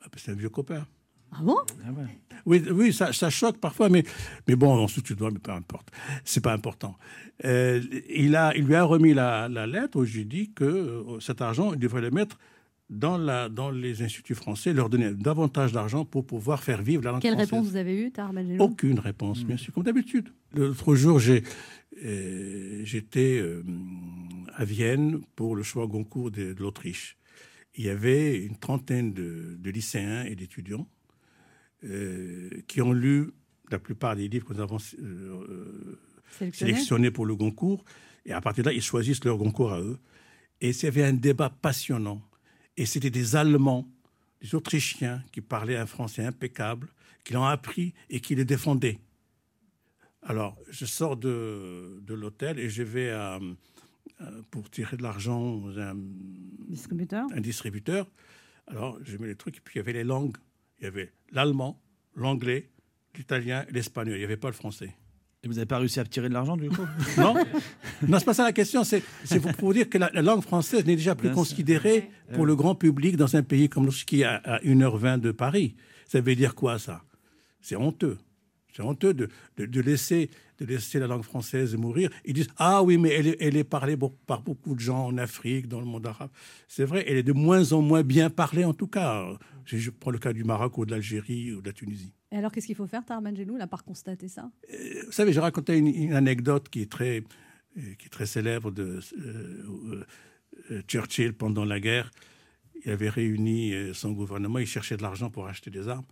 Ah, ben, C'est un vieux copain. Ah bon? Oui, oui ça, ça choque parfois, mais, mais bon, on se tutoie, mais peu importe. C'est pas important. Euh, il, a, il lui a remis la, la lettre où je lui dis que euh, cet argent, il devrait le mettre dans, la, dans les instituts français, leur donner davantage d'argent pour pouvoir faire vivre la langue Quelle française. réponse vous avez eue, Tara Banel Aucune réponse, bien sûr, comme d'habitude. L'autre jour, j'ai, euh, j'étais euh, à Vienne pour le choix Goncourt de, de l'Autriche. Il y avait une trentaine de, de lycéens et d'étudiants qui ont lu la plupart des livres que nous avons euh, euh, Sélectionné sélectionnés pour le Goncourt. Et à partir de là, ils choisissent leur Goncourt à eux. Et il y avait un débat passionnant. Et c'était des Allemands, des Autrichiens qui parlaient un français impeccable, qui l'ont appris et qui le défendaient. Alors, je sors de, de l'hôtel et je vais à, euh, pour tirer de l'argent un, Distributeur un distributeur. Alors, je mets les trucs et puis il y avait les langues. Il y avait l'allemand, l'anglais, l'italien et l'espagnol. Il n'y avait pas le français. Et vous n'avez pas réussi à tirer de l'argent du coup Non, non, c'est pas ça la question. C'est c'est pour, pour dire que la, la langue française n'est déjà plus Bien sûr. considérée pour le grand public dans un pays comme le qui est à, à 1h20 de Paris. Ça veut dire quoi ça? C'est honteux. C'est honteux de, de, de laisser, de laisser la langue française mourir. Ils disent Ah oui, mais elle est, elle est parlée par beaucoup de gens en Afrique, dans le monde arabe. C'est vrai, elle est de moins en moins bien parlée en tout cas. Je, prends le cas du Maroc ou de l'Algérie ou de la Tunisie. Et alors, qu'est-ce qu'il faut faire, Tara Bangelou, là, par constater ça? Vous savez, j'ai raconté une, une anecdote qui est très, euh, qui est très célèbre de euh, euh, Churchill pendant la guerre. Il avait réuni euh, son gouvernement, il cherchait de l'argent pour acheter des armes.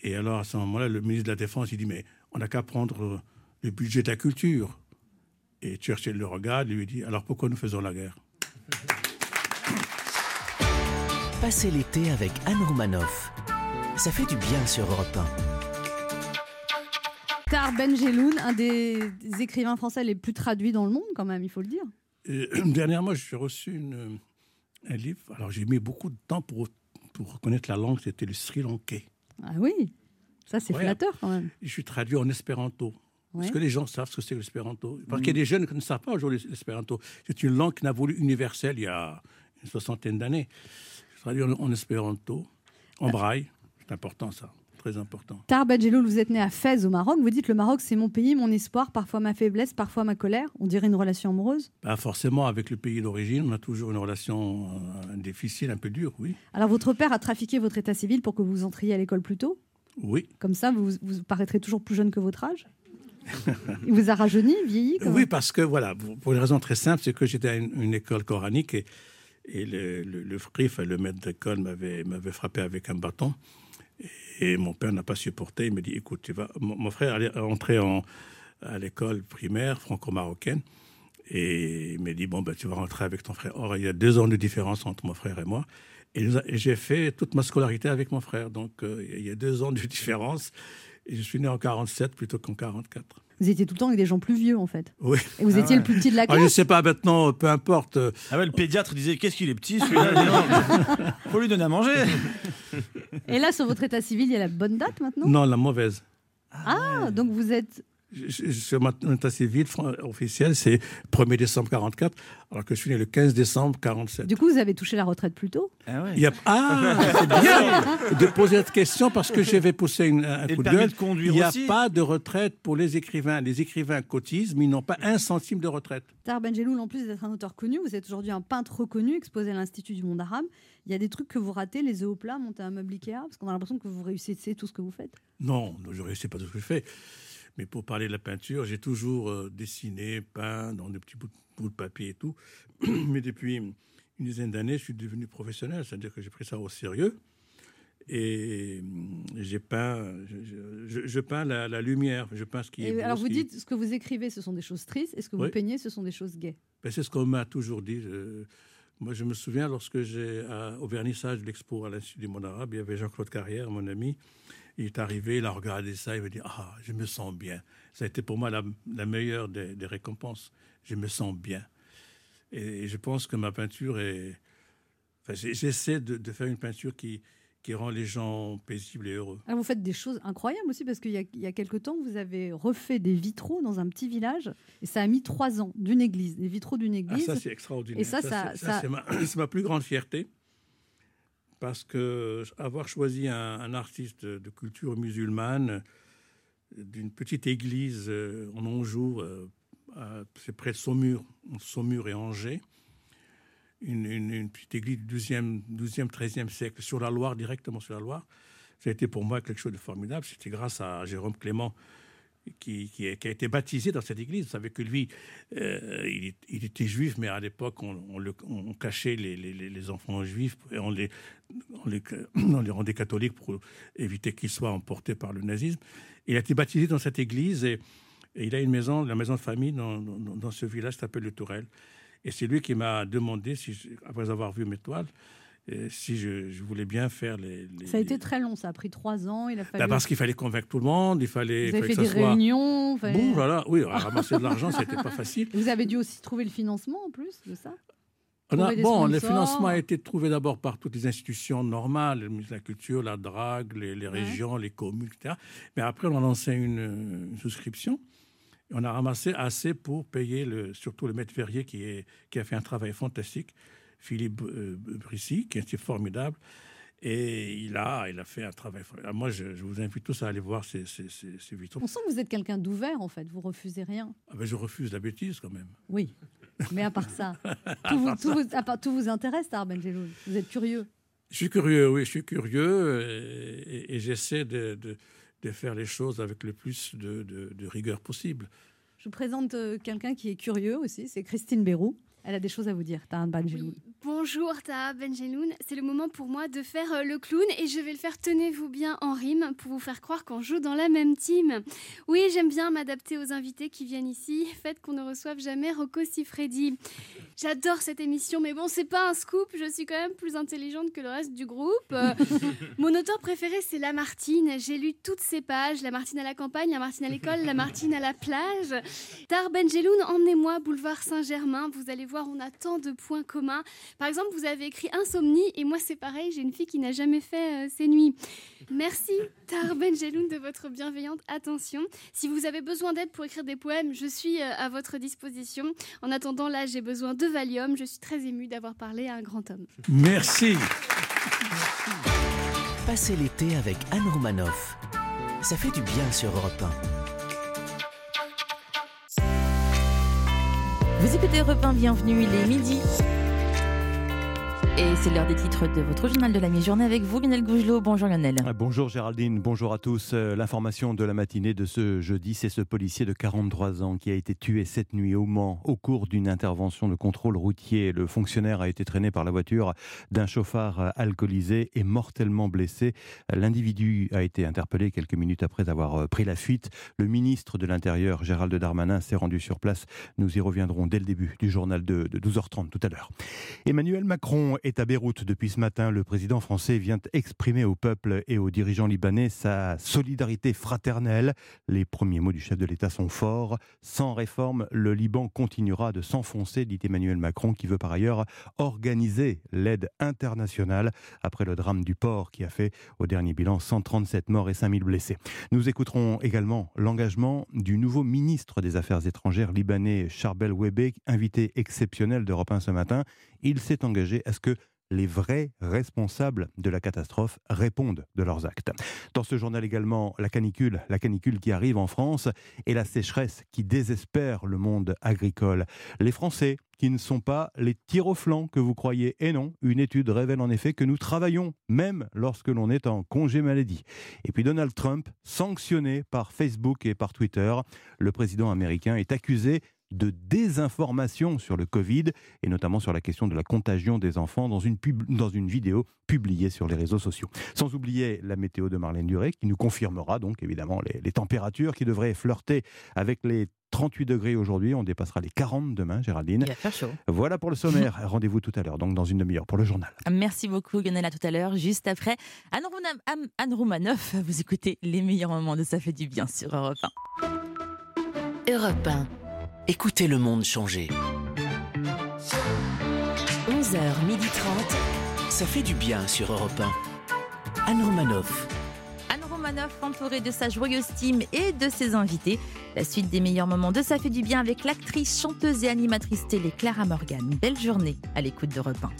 Et alors, à ce moment-là, le ministre de la Défense, il dit, mais on n'a qu'à prendre euh, le budget de la culture. Et Churchill le regarde et lui dit, alors pourquoi nous faisons la guerre? Passez l'été avec Anne Romanoff. Ça fait du bien sur Europe 1. Tar Benjeloun, un des des écrivains français les plus traduits dans le monde, quand même, il faut le dire. Et, dernièrement, j'ai reçu une- un livre. Alors, j'ai mis beaucoup de temps pour, pour reconnaître la langue. C'était le sri lankais. Ah oui, ça c'est Ouais. flatteur quand même. Je suis traduit en espéranto. Ouais. Est-ce que les gens savent ce que c'est l'espéranto? Parce qu'il y a des jeunes qui ne savent pas aujourd'hui l'espéranto. C'est une langue qui n'a voulu universelle il y a une soixantaine d'années. Je traduis en, en espéranto, en braille. C'est important ça, très important. Tar Benjeloun, vous êtes né à Fès au Maroc. Vous dites le Maroc c'est mon pays, mon espoir, parfois ma faiblesse, parfois ma colère. On dirait une relation amoureuse? Forcément avec le pays d'origine, on a toujours une relation euh, difficile, un peu dure, oui. Alors votre père a trafiqué votre état civil pour que vous entriez à l'école plus tôt? Oui, Comme ça, vous, vous paraîtrez toujours plus jeune que votre âge? Il vous a rajeuni, vieilli Oui, parce que voilà, pour une raison très simple, c'est que j'étais à une, une école coranique et, et le, le, le frif, le maître d'école, m'avait, m'avait frappé avec un bâton. Et mon père n'a pas supporté. Il me dit écoute, tu vas. Mon, mon frère allait entrer en, à l'école primaire franco-marocaine. Et il m'a dit bon, ben, tu vas rentrer avec ton frère. Or, il y a deux ans de différence entre mon frère et moi. Et j'ai fait toute ma scolarité avec mon frère. Donc, euh, il y a deux ans de différence. Et je suis né en 47 plutôt qu'en 44. Vous étiez tout le temps avec des gens plus vieux, en fait. Oui. Et vous Ah étiez ouais. le plus petit de la Ah, je ne classe. sais pas maintenant, peu importe. Ah ouais, le pédiatre disait Qu'est-ce qu'il est petit celui-là? Donc, Faut lui donner à manger. Et là, sur votre état civil, il y a la bonne date maintenant? Non, la mauvaise. Ah, donc vous êtes. Sur mon état civil fran- officiel, c'est 1er décembre 44, alors que je suis né le 15 décembre 47. Du coup, vous avez touché la retraite plus tôt? Ah ouais. Il y a... Ah, c'est bien de poser cette question parce que je vais pousser une- un Et coup de gueule. de conduire Il n'y a aussi? pas de retraite pour les écrivains. Les écrivains cotisent, mais ils n'ont pas un centime de retraite. Tahar Benjeloul, en plus d'être un auteur connu, vous êtes aujourd'hui un peintre reconnu, exposé à l'Institut du monde arabe. Il y a des trucs que vous ratez, les œufs au plat, monter un meuble Ikea, parce qu'on a l'impression que vous réussissez tout ce que vous faites. Non, je ne réussis pas tout ce que je fais. Mais pour parler de la peinture, j'ai toujours euh, dessiné, peint dans des petits bouts de, papier et tout. Mais depuis une dizaine d'années, je suis devenu professionnel, c'est-à-dire que j'ai pris ça au sérieux. Et hum, j'ai peint, je, je- je peins la, la lumière, je peins ce qui est beau, alors vous qui- dites, ce que vous écrivez, ce sont des choses tristes, et ce que vous Oui. peignez, ce sont des choses gaies? Ben, c'est ce qu'on m'a toujours dit. Je- moi, je me souviens lorsque j'ai, au vernissage de l'expo à l'Institut du monde arabe, il y avait Jean-Claude Carrière, mon ami. Il est arrivé, il a regardé ça, il m'a dit Ah, je me sens bien. Ça a été pour moi la, la meilleure des, des récompenses. Je me sens bien. Et, je pense que ma peinture est. Enfin, j'essaie de, de faire une peinture qui, qui rend les gens paisibles et heureux. Alors vous faites des choses incroyables aussi, parce qu'il y a, il y a quelque temps, vous avez refait des vitraux dans un petit village, et ça a mis trois ans, d'une église, des vitraux d'une Ah, église. ça, c'est extraordinaire. Et ça, ça, ça- c'est ma, c'est ma plus grande fierté. Parce que avoir choisi un, artiste de culture musulmane d'une petite église euh, en Anjou, euh, c'est près de Saumur, Saumur et Angers, une petite église du 12e, 12e, 13e siècle, sur la Loire, directement sur la Loire, ça a été pour moi quelque chose de formidable. C'était grâce à Jérôme Clément qui, a, été baptisé dans cette église. Vous savez que lui, euh, il, était juif, mais à l'époque, on, cachait les, enfants juifs et on les, rendait catholiques pour éviter qu'ils soient emportés par le nazisme. Il a été baptisé dans cette église et, il a une maison, la maison de famille dans, ce village qui s'appelle le Tourelle. Et c'est lui qui m'a demandé, après avoir vu mes toiles, si je, je voulais bien faire les. les- Ça a été très long, ça a pris trois ans, il a fallu... Bah, parce qu'il fallait convaincre tout le monde, il fallait, vous avez fallait fait que des ça soit. réunions, fallait- Bon, voilà, oui, ramasser de l'argent, c'était pas facile. Vous avez dû aussi trouver le financement en plus de ça On a- Trouver des bon, le financement a été trouvé d'abord par toutes les institutions normales, le ministère de la Culture, la DRAG, les, les Ouais. régions, les communes, etc. Mais après, on a lancé une, une souscription. Et on a ramassé assez pour payer le, surtout le maître verrier qui, est, qui a fait un travail fantastique, Philippe euh, Brissy, qui est formidable. Et il a, il a fait un travail formidable. Moi, je, je vous invite tous à aller voir ces, ces, ces, ces vitraux. On sent que vous êtes quelqu'un d'ouvert en fait, vous refusez rien. Ah ben, je refuse la bêtise quand même. Oui, mais à part ça, tout vous, tout vous- à part- tout vous intéresse, Benjeloul. Vous êtes curieux. Je suis curieux, oui, je suis curieux euh, et, et j'essaie de, de- de faire les choses avec le plus de, de- rigueur possible. Je vous présente euh, quelqu'un qui est curieux aussi, c'est Christine Bérou. Elle a des choses à vous dire, Tahar Benjeloul. Bonjour Taha Benjeloun, c'est le moment pour moi de faire euh, le clown et je vais le faire tenez-vous bien en rime pour vous faire croire qu'on joue dans la même team. Oui, j'aime bien m'adapter aux invités qui viennent ici, faites qu'on ne reçoive jamais Rocco Siffredi. J'adore cette émission, mais bon, c'est pas un scoop, je suis quand même plus intelligente que le reste du groupe. Euh, mon auteur préféré, c'est Lamartine. J'ai lu toutes ses pages, Lamartine à la campagne, Lamartine à l'école, Lamartine à la plage. Tar Benjeloun, emmenez-moi boulevard Saint-Germain. Vous allez voir, on a tant de points communs. Par exemple, vous avez écrit Insomnie et moi c'est pareil, j'ai une fille qui n'a jamais fait euh, ses nuits. Merci Tar Benjeloun de votre bienveillante attention. Si vous avez besoin d'aide pour écrire des poèmes, je suis euh, à votre disposition. En attendant, là, j'ai besoin de Valium. Je suis très émue d'avoir parlé à un grand homme. Merci. Passez l'été avec Anne Romanoff. Ça fait du bien sur Europe 1. Vous écoutez Europe 1, bienvenue, il est midi. Et c'est l'heure des titres de votre journal de la mi-journée avec vous, Lionel Gougelot. Bonjour Lionel. Ah, Bonjour Géraldine, bonjour à tous. Euh, L'information de la matinée de ce jeudi, c'est ce policier de 43 ans qui a été tué cette nuit au Mans au cours d'une intervention de contrôle routier. Le fonctionnaire a été traîné par la voiture d'un chauffard alcoolisé et mortellement blessé. L'individu a été interpellé quelques minutes après avoir euh, pris la fuite. Le ministre de l'Intérieur, Gérald Darmanin, s'est rendu sur place. Nous y reviendrons dès le début du journal de 12h30 tout à l'heure. Emmanuel Macron est à Beyrouth depuis ce matin. Le président français vient exprimer au peuple et aux dirigeants libanais sa solidarité fraternelle. Les premiers mots du chef de l'État sont forts. Sans réforme, le Liban continuera de s'enfoncer, dit Emmanuel Macron, qui veut par ailleurs organiser l'aide internationale après le drame du port qui a fait au dernier bilan 137 morts et 5000 blessés. Nous écouterons également l'engagement du nouveau ministre des Affaires étrangères libanais, Charbel Webe, invité exceptionnel d'Europe 1 ce matin. Il s'est engagé à ce que les vrais responsables de la catastrophe répondent de leurs actes. Dans ce journal également, la canicule, la canicule qui arrive en France et la sécheresse qui désespère le monde agricole. Les Français qui ne sont pas les tirs au flanc que vous croyez. Et non, une étude révèle en effet que nous travaillons même lorsque l'on est en congé maladie. Et puis Donald Trump, sanctionné par Facebook et par Twitter, le président américain est accusé de désinformation sur le Covid et notamment sur la question de la contagion des enfants dans une, dans une vidéo publiée sur les réseaux sociaux. Sans oublier la météo de Marlène Duré qui nous confirmera donc évidemment les, températures qui devraient flirter avec les 38 degrés aujourd'hui, on dépassera les 40 demain, Géraldine. Il va chaud. Voilà pour le sommaire. Rendez-vous tout à l'heure, donc dans une demi-heure pour le journal. Merci beaucoup, à tout à l'heure. Juste après, Anne, Anne Roumanoff, vous écoutez les meilleurs moments de Ça fait du bien sur Europe 1. Europe 1. Écoutez le monde changer. 11h30, ça fait du bien sur Europe 1. Anne Romanoff. Anne Romanoff entourée de sa joyeuse team et de ses invités. La suite des meilleurs moments de Ça fait du bien avec l'actrice, chanteuse et animatrice télé Clara Morgan. Belle journée à l'écoute d'Europe 1.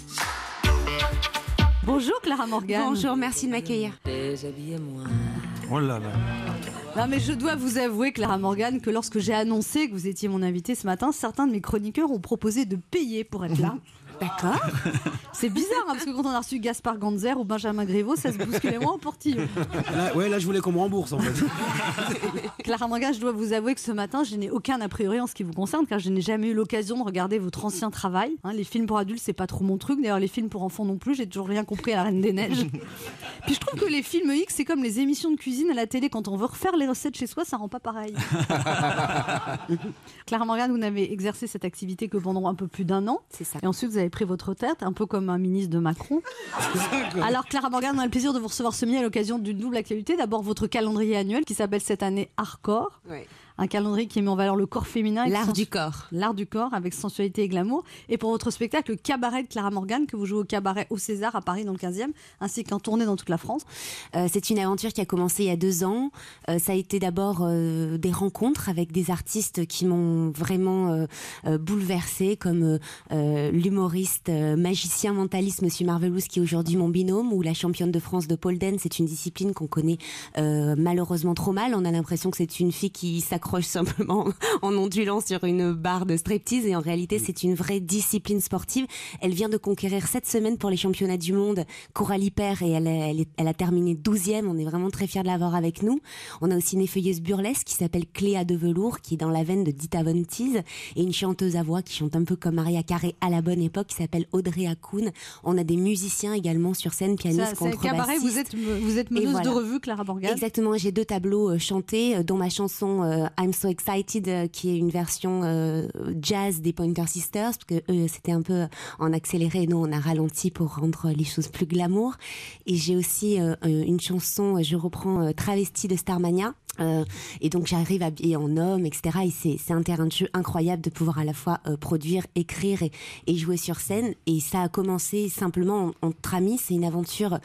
Bonjour Clara Morgan. Bonjour, merci de m'accueillir. moi Oh là là. Non, mais je dois vous avouer, Clara Morgan, que lorsque j'ai annoncé que vous étiez mon invité ce matin, certains de mes chroniqueurs ont proposé de payer pour être là. D'accord. C'est bizarre, hein, parce que quand on a reçu Gaspard Ganzer ou Benjamin Grévaux, ça se bousculait moins au portillon. Là, ouais, là, je voulais qu'on me rembourse, en fait. Clara Morgan, je dois vous avouer que ce matin, je n'ai aucun a priori en ce qui vous concerne, car je n'ai jamais eu l'occasion de regarder votre ancien travail. Hein, les films pour adultes, c'est pas trop mon truc. D'ailleurs, les films pour enfants non plus, j'ai toujours rien compris à La Reine des Neiges. Puis je trouve que les films X, c'est comme les émissions de cuisine à la télé. Quand on veut refaire les recettes chez soi, ça rend pas pareil. Clara Morgan, vous n'avez exercé cette activité que pendant un peu plus d'un an. C'est ça. Et ensuite, vous avez pris votre retraite, un peu comme un ministre de Macron. Alors, Clara Morgan, on a le plaisir de vous recevoir ce midi à l'occasion d'une double actualité. D'abord, votre calendrier annuel qui s'appelle cette année Hardcore. Un calendrier qui met en valeur le corps féminin. L'art du corps. L'art du corps avec sensualité et glamour. Et pour votre spectacle, le cabaret de Clara Morgan, que vous jouez au cabaret au César à Paris dans le 15e, ainsi qu'en tournée dans toute la France. Euh, c'est une aventure qui a commencé il y a deux ans. Euh, ça a été d'abord euh, des rencontres avec des artistes qui m'ont vraiment bouleversée, comme l'humoriste, magicien, mentaliste, Monsieur Marvelous, qui est aujourd'hui mon binôme, ou la championne de France de pole dance. C'est une discipline qu'on connaît malheureusement trop mal. On a l'impression que c'est une fille qui s'accroche simplement en ondulant sur une barre de striptease et en réalité c'est une vraie discipline sportive. Elle vient de conquérir cette semaine pour les championnats du monde Coralie Père et elle, elle, a terminé 12e. On est vraiment très fiers de l'avoir avec nous. On a aussi une effeuilleuse burlesque qui s'appelle Cléa de Velours qui est dans la veine de Dita Von Teese et une chanteuse à voix qui chante un peu comme Maria Carré à la bonne époque qui s'appelle Audrey Hakoun. On a des musiciens également sur scène, pianistes, contrebassistes. Vous êtes, vous êtes meneuse de revue, Clara Borgaz. Exactement. J'ai deux tableaux euh, chantés, euh, dont ma chanson euh, I'm So Excited, euh, qui est une version euh, jazz des Pointer Sisters, parce que eux, c'était un peu en accéléré, nous, on a ralenti pour rendre les choses plus glamour. Et j'ai aussi euh, une chanson, je reprends Travesti de Starmania, euh, et donc j'arrive habillée en homme, etc. Et c'est un terrain de jeu incroyable de pouvoir à la fois produire, écrire et, jouer sur scène. Et ça a commencé simplement entre amis. C'est une aventure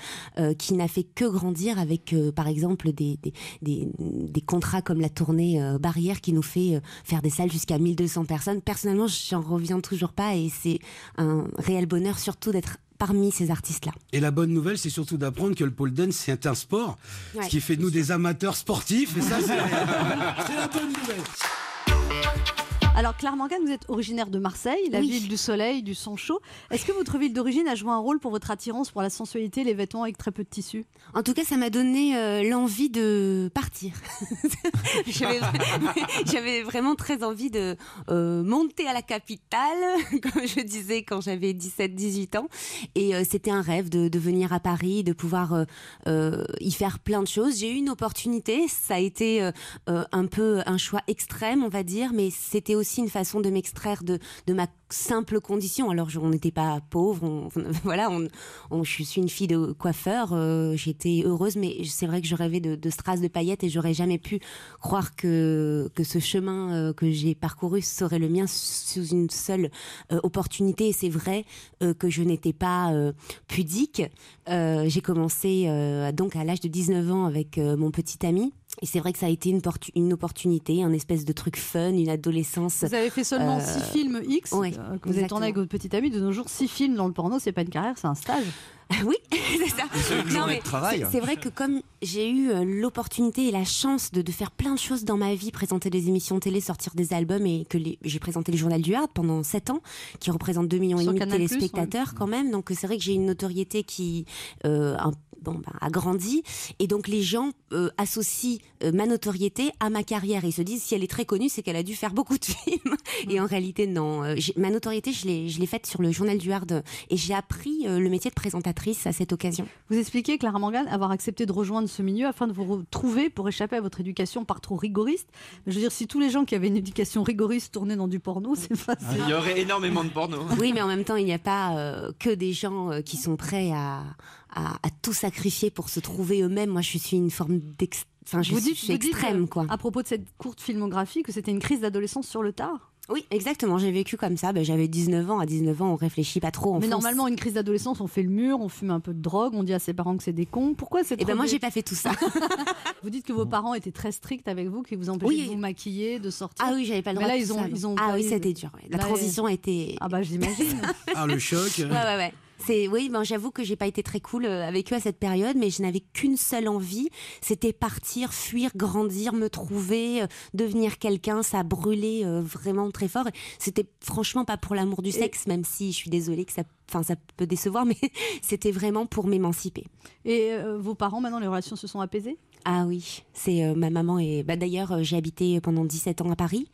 qui n'a fait que grandir avec, par exemple, des, des, des, contrats comme la tournée Barrière qui nous fait faire des salles jusqu'à 1200 personnes. Personnellement, j'en reviens toujours pas et c'est un réel bonheur surtout d'être parmi ces artistes-là. Et la bonne nouvelle, c'est surtout d'apprendre que le pole dance, c'est un sport, ce qui fait de nous des amateurs sportifs, et ça, c'est la bonne nouvelle. Alors, Claire Morgan, vous êtes originaire de Marseille, la ville du soleil, du son chaud. Est-ce que votre ville d'origine a joué un rôle pour votre attirance pour la sensualité, les vêtements avec très peu de tissu? En tout cas, ça m'a donné euh, l'envie de partir. J'avais vraiment très envie de euh, monter à la capitale, comme je disais quand j'avais 17-18 ans. Et euh, c'était un rêve de, de, venir à Paris, de pouvoir y faire plein de choses. J'ai eu une opportunité, ça a été un peu un choix extrême, on va dire, mais c'était aussi aussi une façon de m'extraire de, de ma simple condition. Alors, on n'était pas pauvre, voilà, je suis une fille de coiffeur, euh, j'étais heureuse, mais c'est vrai que je rêvais de, de strass, de paillettes, et j'aurais jamais pu croire que, que ce chemin euh, que j'ai parcouru serait le mien sous une seule euh, opportunité. C'est vrai que je n'étais pas pudique. J'ai commencé donc à l'âge de 19 ans avec mon petit ami. Et c'est vrai que ça a été une, portu- une opportunité, un espèce de truc fun, une adolescence. Vous avez fait seulement euh, six films X ouais, euh, que vous avez tourné avec votre petit ami. De nos jours, six films dans le porno, c'est pas une carrière, c'est un stage. Oui, c'est ça. journée mais c'est- vrai que comme j'ai eu euh, l'opportunité et la chance de, de faire plein de choses dans ma vie, présenter des émissions télé, sortir des albums et que les- j'ai présenté le journal du Hard pendant 7 ans, qui représente 2 millions et Sur demi de téléspectateurs quand même. Donc c'est vrai que j'ai une notoriété qui euh, un- bon, ben, a grandi. Et donc les gens euh, associent euh, ma notoriété à ma carrière et ils se disent si elle est très connue c'est qu'elle a dû faire beaucoup de films. Et en réalité non. Ma notoriété je l'ai je l'ai faite sur le journal du Hard et j'ai appris euh, le métier de à cette occasion Vous expliquez, Clara Morgan, avoir accepté de rejoindre ce milieu afin de vous retrouver pour échapper à votre éducation par trop rigoriste. Je veux dire, si tous les gens qui avaient une éducation rigoriste tournaient dans du porno, c'est facile. Il y aurait énormément de porno. Oui, mais en même temps, il n'y a pas euh, que des gens euh, qui sont prêts à, à, à tout sacrifier pour se trouver eux-mêmes. Moi, je suis une forme d'ex... Enfin, je vous suis, dites, je suis vous dites, extrême, quoi. À propos de cette courte filmographie, que c'était une crise d'adolescence sur le tard? Oui, exactement. J'ai vécu comme ça. Ben, J'avais 19 ans. À 19 ans, on réfléchit pas trop. on Mais fonce. normalement, une crise d'adolescence, on fait le mur, on fume un peu de drogue, on dit à ses parents que c'est des cons. Pourquoi c'est Eh ben, moi, j'ai pas fait tout ça. Vous dites que vos parents étaient très stricts avec vous, qu'ils vous empêchaient Oui. de vous maquiller, de sortir. Ah oui, j'avais pas le Mais droit là, de ils ont, ça, ils ont. Ah oui, c'était dur. ouais. La Là, transition a été. Ah bah j'imagine. Ah, le choc. Ouais, ouais, ouais. C'est oui, ben j'avoue que j'ai pas été très cool euh, avec eux à cette période, mais je n'avais qu'une seule envie, c'était partir, fuir, grandir, me trouver, euh, devenir quelqu'un. Ça brûlait euh, vraiment très fort. C'était franchement pas pour l'amour du sexe, même si je suis désolée que ça, enfin ça peut décevoir, mais c'était vraiment pour m'émanciper. Et euh, vos parents, maintenant, les relations se sont apaisées? Ah oui, c'est euh, ma maman et bah d'ailleurs euh, j'ai habité pendant 17 ans à Paris.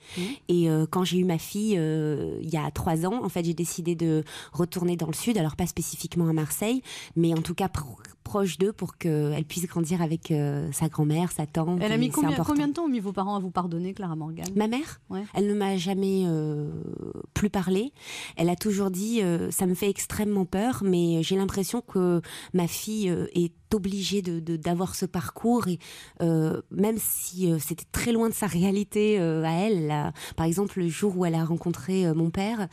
Et euh, quand j'ai eu ma fille il y a trois ans, en fait j'ai décidé de retourner dans le sud, alors pas spécifiquement à Marseille, mais en tout cas proche d'eux pour qu'elle puisse grandir avec euh, sa grand-mère, sa tante. Elle a mis combien, combien de temps ont mis vos parents à vous pardonner, Clara Morgan? Ma mère? Ouais. Elle ne m'a jamais euh, plus parlé. Elle a toujours dit euh, ça me fait extrêmement peur, mais j'ai l'impression que ma fille est obligée de de- d'avoir ce parcours et même si c'était très loin de sa réalité à elle. là, par exemple, le jour où elle a rencontré mon père,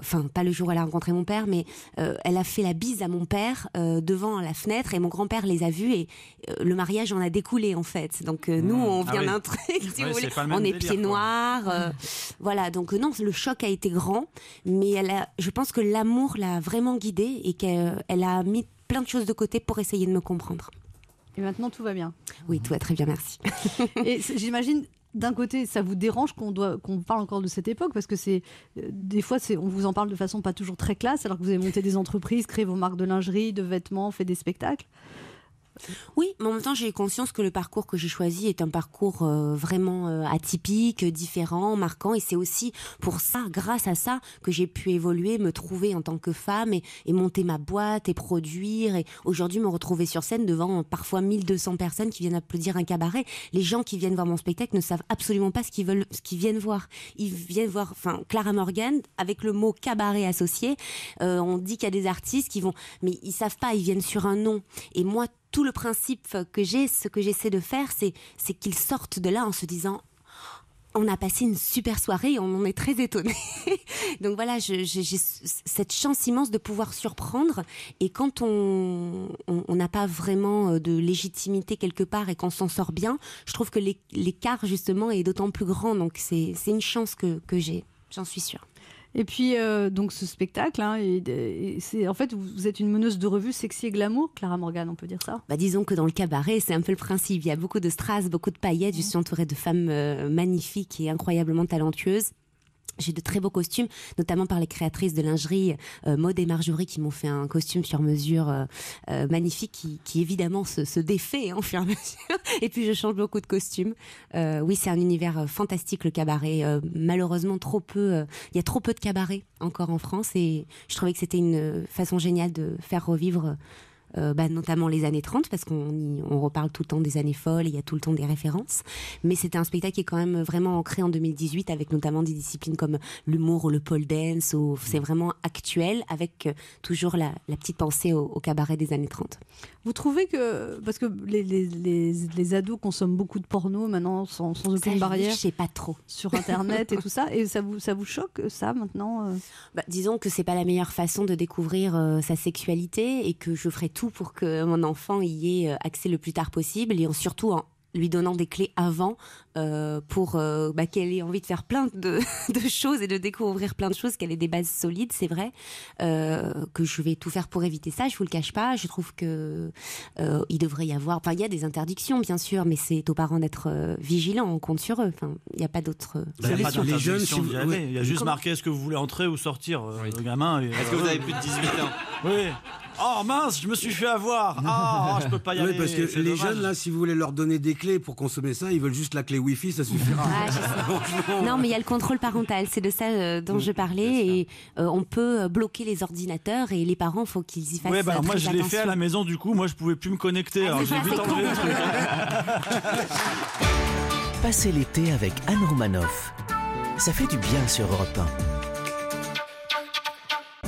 enfin pas le jour où elle a rencontré mon père, mais elle a fait la bise à mon père euh, devant la fenêtre et mon grand-père les a vus et euh, le mariage en a découlé en fait. Donc euh, nous on Ah vient oui. d'un truc, si vous voulez, on est pieds noirs, euh, voilà. Donc non, le choc a été grand, mais elle a, je pense que l'amour l'a vraiment guidée et qu'elle elle a mis plein de choses de côté pour essayer de me comprendre. Et maintenant, tout va bien. Oui, tout va très bien, merci. Et j'imagine, d'un côté, ça vous dérange qu'on parle encore de cette époque parce que c'est euh, des fois, c'est on vous en parle de façon pas toujours très classe, alors que vous avez monté des entreprises, créé vos marques de lingerie, de vêtements, fait des spectacles. Oui, mais en même temps, j'ai conscience que le parcours que j'ai choisi est un parcours euh, vraiment euh, atypique, différent, marquant. Et c'est aussi pour ça, grâce à ça, que j'ai pu évoluer, me trouver en tant que femme et, monter ma boîte et produire. Et aujourd'hui, me retrouver sur scène devant parfois 1200 personnes qui viennent applaudir un cabaret. Les gens qui viennent voir mon spectacle ne savent absolument pas ce qu'ils veulent, ce qu'ils viennent voir. Ils viennent voir, enfin, Clara Morgan avec le mot cabaret associé. Euh, on dit qu'il y a des artistes qui vont, mais ils savent pas, ils viennent sur un nom. Et moi, tout le principe que j'ai, ce que j'essaie de faire, c'est, qu'ils sortent de là en se disant on a passé une super soirée on en est très étonné. Donc voilà, j'ai cette chance immense de pouvoir surprendre. Et quand on n'a pas vraiment euh, de légitimité quelque part et qu'on s'en sort bien, je trouve que l'é- l'écart justement est d'autant plus grand. Donc c'est une chance que, que j'ai, j'en suis sûre. Et puis, euh, donc, ce spectacle, hein, et- et c'est en fait, vous, vous êtes une meneuse de revue sexy et glamour, Clara Morgan, on peut dire ça? Bah, disons que dans le cabaret, c'est un peu le principe. Il y a beaucoup de strass, beaucoup de paillettes. Je suis entourée de femmes euh, magnifiques et incroyablement talentueuses. J'ai de très beaux costumes, notamment par les créatrices de lingerie euh, et Marjorie qui m'ont fait un costume sur mesure euh, euh, magnifique qui, évidemment se, défait hein, au fur et à mesure. Et puis je change beaucoup de costumes. Euh, oui, c'est un univers fantastique le cabaret. Malheureusement, trop peu. Il y a trop peu de cabarets encore en France et je trouvais que c'était une façon géniale de faire revivre euh, bah, notamment les années 30, parce qu'on on reparle tout le temps des années folles, il y a tout le temps des références. Mais c'était un spectacle qui est quand même vraiment ancré en 2018, avec notamment des disciplines comme l'humour ou le pole dance. Ou, c'est vraiment actuel, avec euh, toujours la, la petite pensée au, au cabaret des années 30. Vous trouvez que. Parce que les, les, les, les ados consomment beaucoup de porno maintenant sans, sans aucune je- barrière. je sais pas trop. Sur Internet et tout ça. Et ça vous, ça vous choque, ça, maintenant euh? Bah, disons que c'est pas la meilleure façon de découvrir euh, sa sexualité et que je ferai tout pour que mon enfant y ait euh, accès le plus tard possible et en, surtout en lui donnant des clés avant euh, pour euh, bah, qu'elle ait envie de faire plein de, de choses et de découvrir plein de choses, qu'elle ait des bases solides, c'est vrai euh, que je vais tout faire pour éviter ça, je vous le cache pas, je trouve que euh, il devrait y avoir, enfin il y a des interdictions bien sûr, mais c'est aux parents d'être euh, vigilants, on compte sur eux, enfin il n'y a pas d'autre euh, Bah, d'y aller. Il y a juste Comment- marqué est-ce que vous voulez entrer ou sortir, euh, le gamin. Est-ce que vous avez plus de 18 ans? Oui. Oh mince, je me suis fait avoir. Ah, je peux pas y Oui, aller. parce que c'est les dommage. jeunes, là, si vous voulez leur donner des clés pour consommer ça, ils veulent juste la clé Wi-Fi, ça suffira. Ah. Non, mais il y a le contrôle parental, c'est de ça euh, dont je parlais. Et euh, on peut euh, bloquer les ordinateurs et les parents, faut qu'ils y fassent Ouais, bah, moi je l'ai fait à attention. la maison, du coup, moi je pouvais plus me connecter. alors c'est j'ai vite c'est enlevé con. le truc. Passez l'été avec Anne Romanoff. Ça fait du bien sur Europe 1.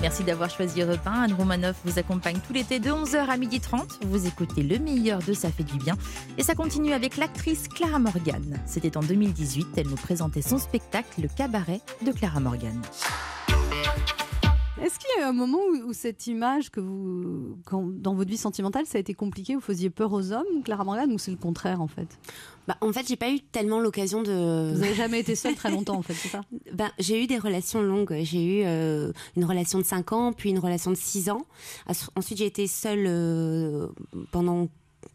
Merci d'avoir choisi Europe 1. Anne Romanoff vous accompagne tout l'été de 11h à 12h30. Vous écoutez le meilleur de Ça fait du bien. Et ça continue avec l'actrice Clara Morgan. C'était en 2018. Elle nous présentait son spectacle Le cabaret de Clara Morgan. Est-ce qu'il y a eu un moment où, où cette image que vous, quand, dans votre vie sentimentale, ça a été compliqué, vous faisiez peur aux hommes, Clara Morgan, ou c'est le contraire en fait? Bah, en fait, j'ai pas eu tellement l'occasion de. Vous n'avez jamais été seule très longtemps en fait, c'est ça? Ben, j'ai eu des relations longues. J'ai eu euh, une relation de 5 ans, puis une relation de 6 ans. Ensuite, j'ai été seule euh, pendant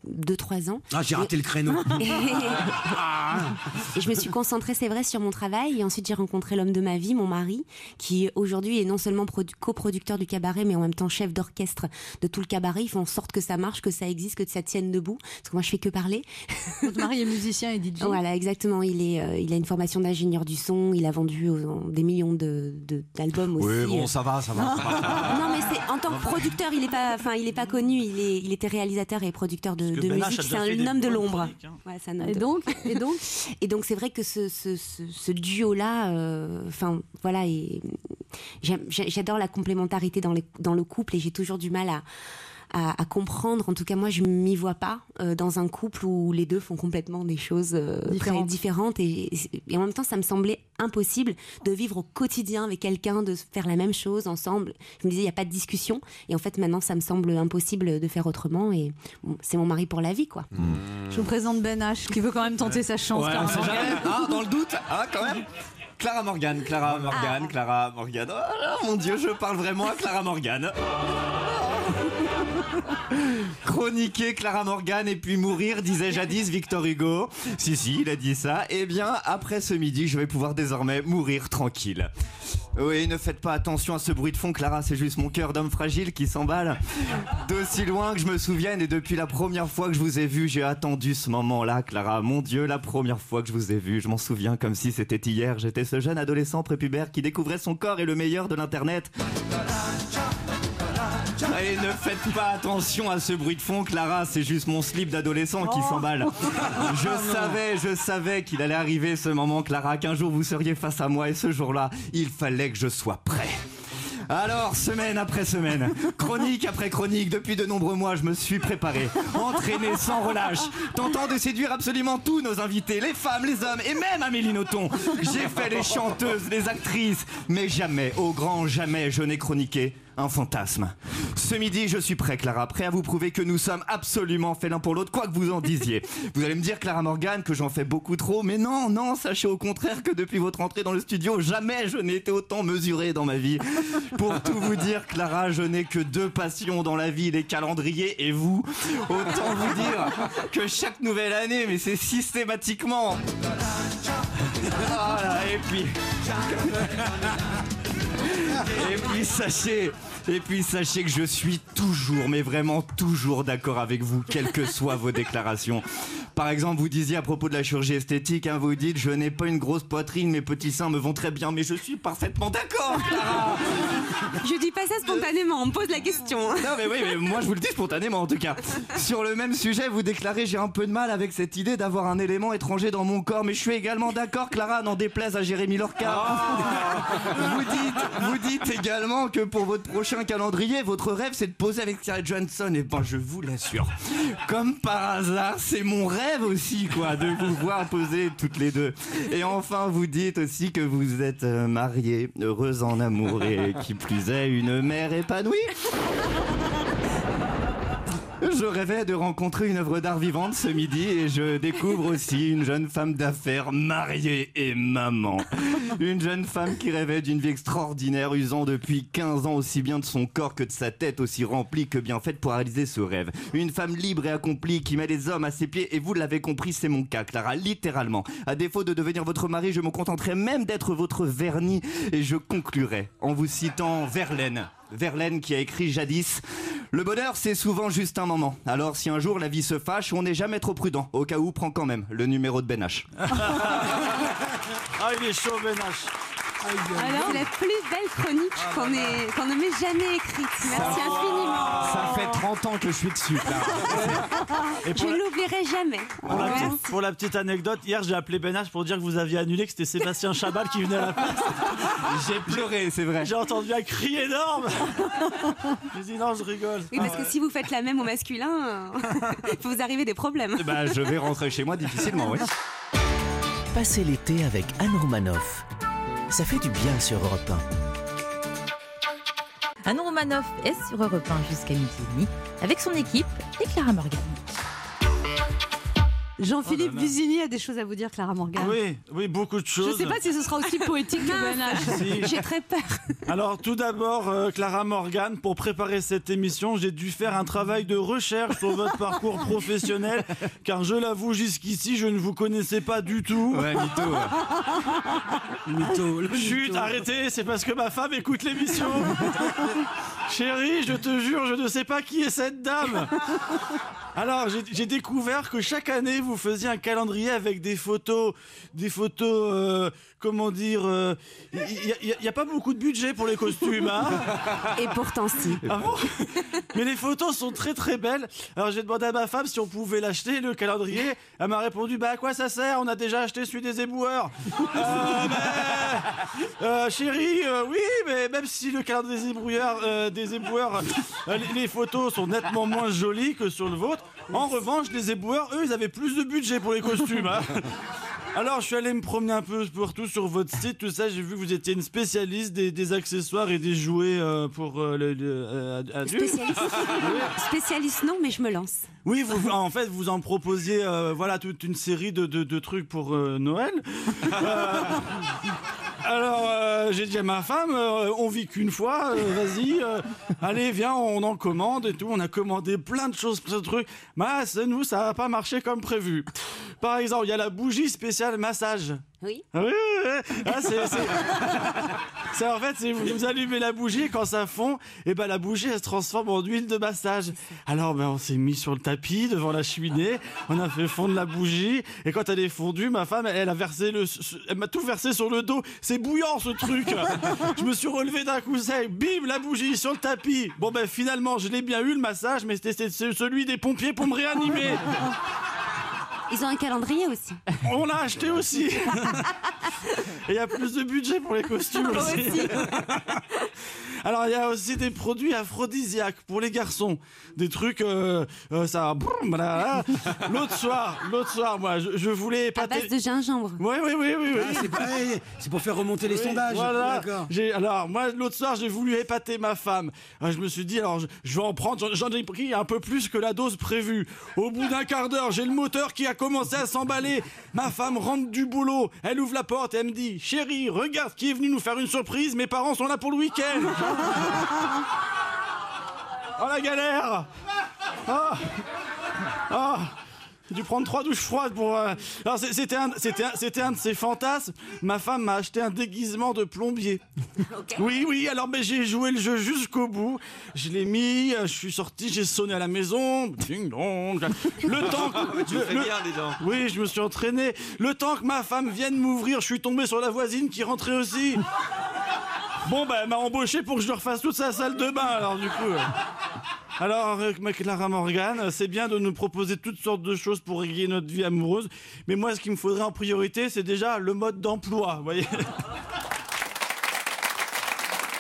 2-3 ans. Ah, j'ai raté le créneau. Et, et je me suis concentrée, c'est vrai, sur mon travail. Et ensuite, j'ai rencontré l'homme de ma vie, mon mari, qui aujourd'hui est non seulement produ- coproducteur du cabaret, mais en même temps chef d'orchestre de tout le cabaret. Il fait en sorte que ça marche, que ça existe, que ça tienne debout. Parce que moi, je fais que parler. Votre mari est musicien et DJ Voilà, exactement. Il, est, euh, il a une formation d'ingénieur du son. Il a vendu des millions de- de- d'albums aussi. Oui, bon, euh. ça va, ça va. ça va. Non, mais c'est en tant que producteur, il est pas, enfin, il est pas connu. Il est, il était réalisateur et producteur de, De Ben musique. déjà C'est un homme de l'ombre. hein. Ouais, Et donc, et donc, et donc c'est vrai que ce, ce, ce, ce duo-là, euh, enfin voilà, j'adore la complémentarité dans, les, dans le couple et j'ai toujours du mal à, à, à comprendre. En tout cas, moi, je m'y vois pas euh, dans un couple où les deux font complètement des choses euh, très Différentes. différentes et, et en même temps, ça me semblait impossible de vivre au quotidien avec quelqu'un, de faire la même chose ensemble. Je me disais, il n'y a pas de discussion. Et en fait, maintenant, ça me semble impossible de faire autrement. Et bon, c'est mon mari pour la vie, quoi. je vous présente Ben H, qui veut quand même tenter sa chance. Ouais, Morgan. jamais. Ah, dans le doute, ah, quand même. Clara Morgan, Clara Morgan, Clara Morgan. Oh là, mon Dieu, je parle vraiment à Clara Morgan. Chroniquer Clara Morgan et puis mourir, disait jadis Victor Hugo. Si, si, il a dit ça. Eh bien, après ce midi, je vais pouvoir désormais mourir tranquille. Oui, ne faites pas attention à ce bruit de fond, Clara, c'est juste mon cœur d'homme fragile qui s'emballe. D'aussi loin que je me souvienne, et depuis la première fois que je vous ai vu, j'ai attendu ce moment-là, Clara. Mon Dieu, la première fois que je vous ai vu, je m'en souviens comme si c'était hier. J'étais ce jeune adolescent prépubère qui découvrait son corps et le meilleur de l'Internet. Et ne faites pas attention à ce bruit de fond, Clara, c'est juste mon slip d'adolescent qui s'emballe. Je savais, je savais qu'il allait arriver ce moment, Clara, qu'un jour vous seriez face à moi et ce jour-là, il fallait que je sois prêt. Alors, semaine après semaine, chronique après chronique, depuis de nombreux mois, je me suis préparé, entraîné sans relâche, tentant de séduire absolument tous nos invités, les femmes, les hommes et même Amélie Nothomb. J'ai fait les chanteuses, les actrices, mais jamais, au grand jamais, je n'ai chroniqué un fantasme. Ce midi, je suis prêt, Clara, prêt à vous prouver que nous sommes absolument faits l'un pour l'autre, quoi que vous en disiez. Vous allez me dire, Clara Morgan, que j'en fais beaucoup trop, mais non, non, sachez au contraire que depuis votre entrée dans le studio, jamais je n'ai été autant mesuré dans ma vie. Pour tout vous dire, Clara, je n'ai que deux passions dans la vie, les calendriers et vous. Autant vous dire que chaque nouvelle année, mais c'est systématiquement. Voilà, et puis. Et puis sachez, et puis sachez que je suis toujours, mais vraiment toujours d'accord avec vous, quelles que soient vos déclarations. Par exemple, vous disiez à propos de la chirurgie esthétique, hein, vous dites, je n'ai pas une grosse poitrine, mes petits seins me vont très bien, mais je suis parfaitement d'accord, Clara. Je dis pas ça spontanément, on me pose la question. Non mais oui, mais moi je vous le dis spontanément en tout cas. Sur le même sujet, vous déclarez j'ai un peu de mal avec cette idée d'avoir un élément étranger dans mon corps, mais je suis également d'accord, Clara, n'en déplaise à Jérémy Lorca. Vous dites, vous dites également que pour votre prochain calendrier, votre rêve c'est de poser avec Scarlett Johansson. Et ben je vous l'assure, comme par hasard, c'est mon rêve aussi quoi, de vous voir poser toutes les deux. Et enfin, vous dites aussi que vous êtes euh, mariée, heureuse en amour et qui plus est une mère épanouie. Je rêvais de rencontrer une œuvre d'art vivante ce midi et je découvre aussi une jeune femme d'affaires mariée et maman. Une jeune femme qui rêvait d'une vie extraordinaire, usant depuis 15 ans aussi bien de son corps que de sa tête, aussi remplie que bien faite pour réaliser ce rêve. Une femme libre et accomplie qui met les hommes à ses pieds et vous l'avez compris, c'est mon cas, Clara, littéralement. À défaut de devenir votre mari, je me contenterai même d'être votre vernis et je conclurai en vous citant Verlaine. Verlaine qui a écrit jadis Le bonheur, c'est souvent juste un moment. Alors, si un jour la vie se fâche, on n'est jamais trop prudent. Au cas où, prends quand même le numéro de Ben H. Ah, il est chaud, Ben. Alors, c'est la plus belle chronique qu'on ait- qu'on ne m'ait jamais écrite. Merci infiniment. Ça fait 30 ans que je suis dessus. Je ne la- l'oublierai jamais. Pour la, petite, pour la petite anecdote, hier j'ai appelé Ben H pour dire que vous aviez annulé, que c'était Sébastien Chabal qui venait à la place. J'ai pleuré, c'est vrai. J'ai entendu un cri énorme. J'ai dit non, je rigole. Oui, parce que si vous faites la même au masculin, il peut vous arriver des problèmes. Bah, je vais rentrer chez moi difficilement, oui. Passez l'été avec Anne Romanoff. Ça fait du bien sur Europe 1. Anne Romanoff est sur Europe 1 jusqu'à midi et demi avec son équipe et Clara Morgan. Jean-Philippe Oh. Vizini a des choses à vous dire, Clara Morgan. Oui, oui, beaucoup de Je choses. ne sais pas si ce sera aussi poétique que Ben H. Si. J'ai très peur. Alors tout d'abord, euh, Clara Morgan, pour préparer cette émission, j'ai dû faire un travail de recherche sur votre parcours professionnel, car je l'avoue, jusqu'ici, je ne vous connaissais pas du tout. Ouais, mytho. Mytho, Chut, mytho. arrêtez, c'est parce que ma femme écoute l'émission. Chérie, je te jure, je ne sais pas qui est cette dame. Alors, j'ai- découvert que chaque année, vous faisiez un calendrier avec des photos, des photos, euh, comment dire, euh, il n'y a, pas beaucoup de budget pour les costumes, hein Et pourtant, si. Ah bon? Mais les photos sont très très belles. Alors j'ai demandé à ma femme si on pouvait l'acheter, le calendrier. Elle m'a répondu, bah à quoi ça sert? On a déjà acheté celui des éboueurs. Euh, mais, euh, chérie, euh, oui, mais même si le calendrier des ébrouilleurs, euh, des éboueurs, euh, les, photos sont nettement moins jolies que sur le vôtre. En revanche, les éboueurs, eux, ils avaient plus de budget pour les costumes. hein. Alors, je suis allé me promener un peu partout sur votre site, tout ça. J'ai vu que vous étiez une spécialiste des, des accessoires et des jouets euh, pour euh, le, euh, adultes. Spécialiste Spécialiste, non, mais je me lance. Oui, vous, en fait, vous en proposiez euh, voilà, toute une série de, de- de trucs pour Noël. Alors, euh, j'ai dit à ma femme, euh, on vit qu'une fois, euh, vas-y, allez, viens, on en commande et tout. On a commandé plein de choses, plein de trucs. Mais nous, ça n'a pas marché comme prévu. Par exemple, il y a la bougie spéciale massage. Oui. Ah oui, oui, oui. Ah, c'est, c'est- c'est- en fait, c'est vous, vous allumez la bougie et quand ça fond, et ben la bougie elle se transforme en huile de massage. Alors ben on s'est mis sur le tapis devant la cheminée, on a fait fondre la bougie et quand elle est fondue, ma femme elle a versé le, elle m'a tout versé sur le dos. C'est bouillant ce truc. Je me suis relevé d'un coup sec, bim la bougie sur le tapis. Bon ben finalement je l'ai bien eu le massage, mais c'était celui des pompiers pour me réanimer. Ils ont un calendrier aussi. On l'a acheté aussi. Et il y a plus de budget pour les costumes aussi. Alors il y a aussi des produits aphrodisiaques pour les garçons, des trucs euh, euh, ça. L'autre soir, l'autre soir, moi, je, je voulais À épater. base de gingembre. Oui, oui, oui, oui. oui. Ah, c'est pas- eh, c'est pour faire remonter les Oui, sondages. Voilà. D'accord. J'ai alors moi l'autre soir j'ai voulu épater ma femme. Alors, je me suis dit alors je, je vais en prendre. J'en- J'en ai pris un peu plus que la dose prévue. Au bout d'un quart d'heure j'ai le moteur qui a commencé à s'emballer. Ma femme rentre du boulot. Elle ouvre la porte et elle me dit chérie regarde qui est venu nous faire une surprise. Mes parents sont là pour le week-end. Oh la galère. Ah. Ah. J'ai dû prendre trois douches froides pour. euh, Alors c'était un, c'était un- de ses fantasmes. Ma femme m'a acheté un déguisement de plombier. Oui, oui. Alors ben, j'ai joué le jeu jusqu'au bout. Je l'ai mis. euh, Je suis sorti. J'ai sonné à la maison. Ding dong. Le temps. que- Tu le- fais le- bien, dis donc. Oui, je me suis entraîné. Le temps que ma femme vienne m'ouvrir, je suis tombé sur la voisine qui rentrait aussi. Bon, bah, elle m'a embauché pour que je refasse toute sa salle de bain, alors du coup. Alors, ma Clara Morgan, c'est bien de nous proposer toutes sortes de choses pour régler notre vie amoureuse, mais moi, ce qu'il me faudrait en priorité, c'est déjà le mode d'emploi, voyez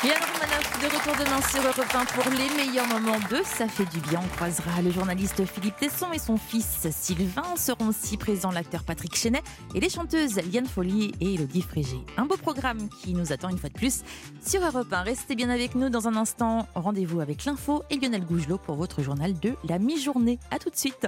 Yann Romanoff de retour demain sur Europe 1 pour les meilleurs moments de Ça fait du bien. On croisera le journaliste Philippe Tesson et son fils Sylvain. Seront aussi présents l'acteur Patrick Chenet et les chanteuses Liane Folly et Elodie Frégé. Un beau programme qui nous attend une fois de plus sur Europe 1. Restez bien avec nous dans un instant. Rendez-vous avec l'info et Lionel Gougelot pour votre journal de la mi-journée. A tout de suite.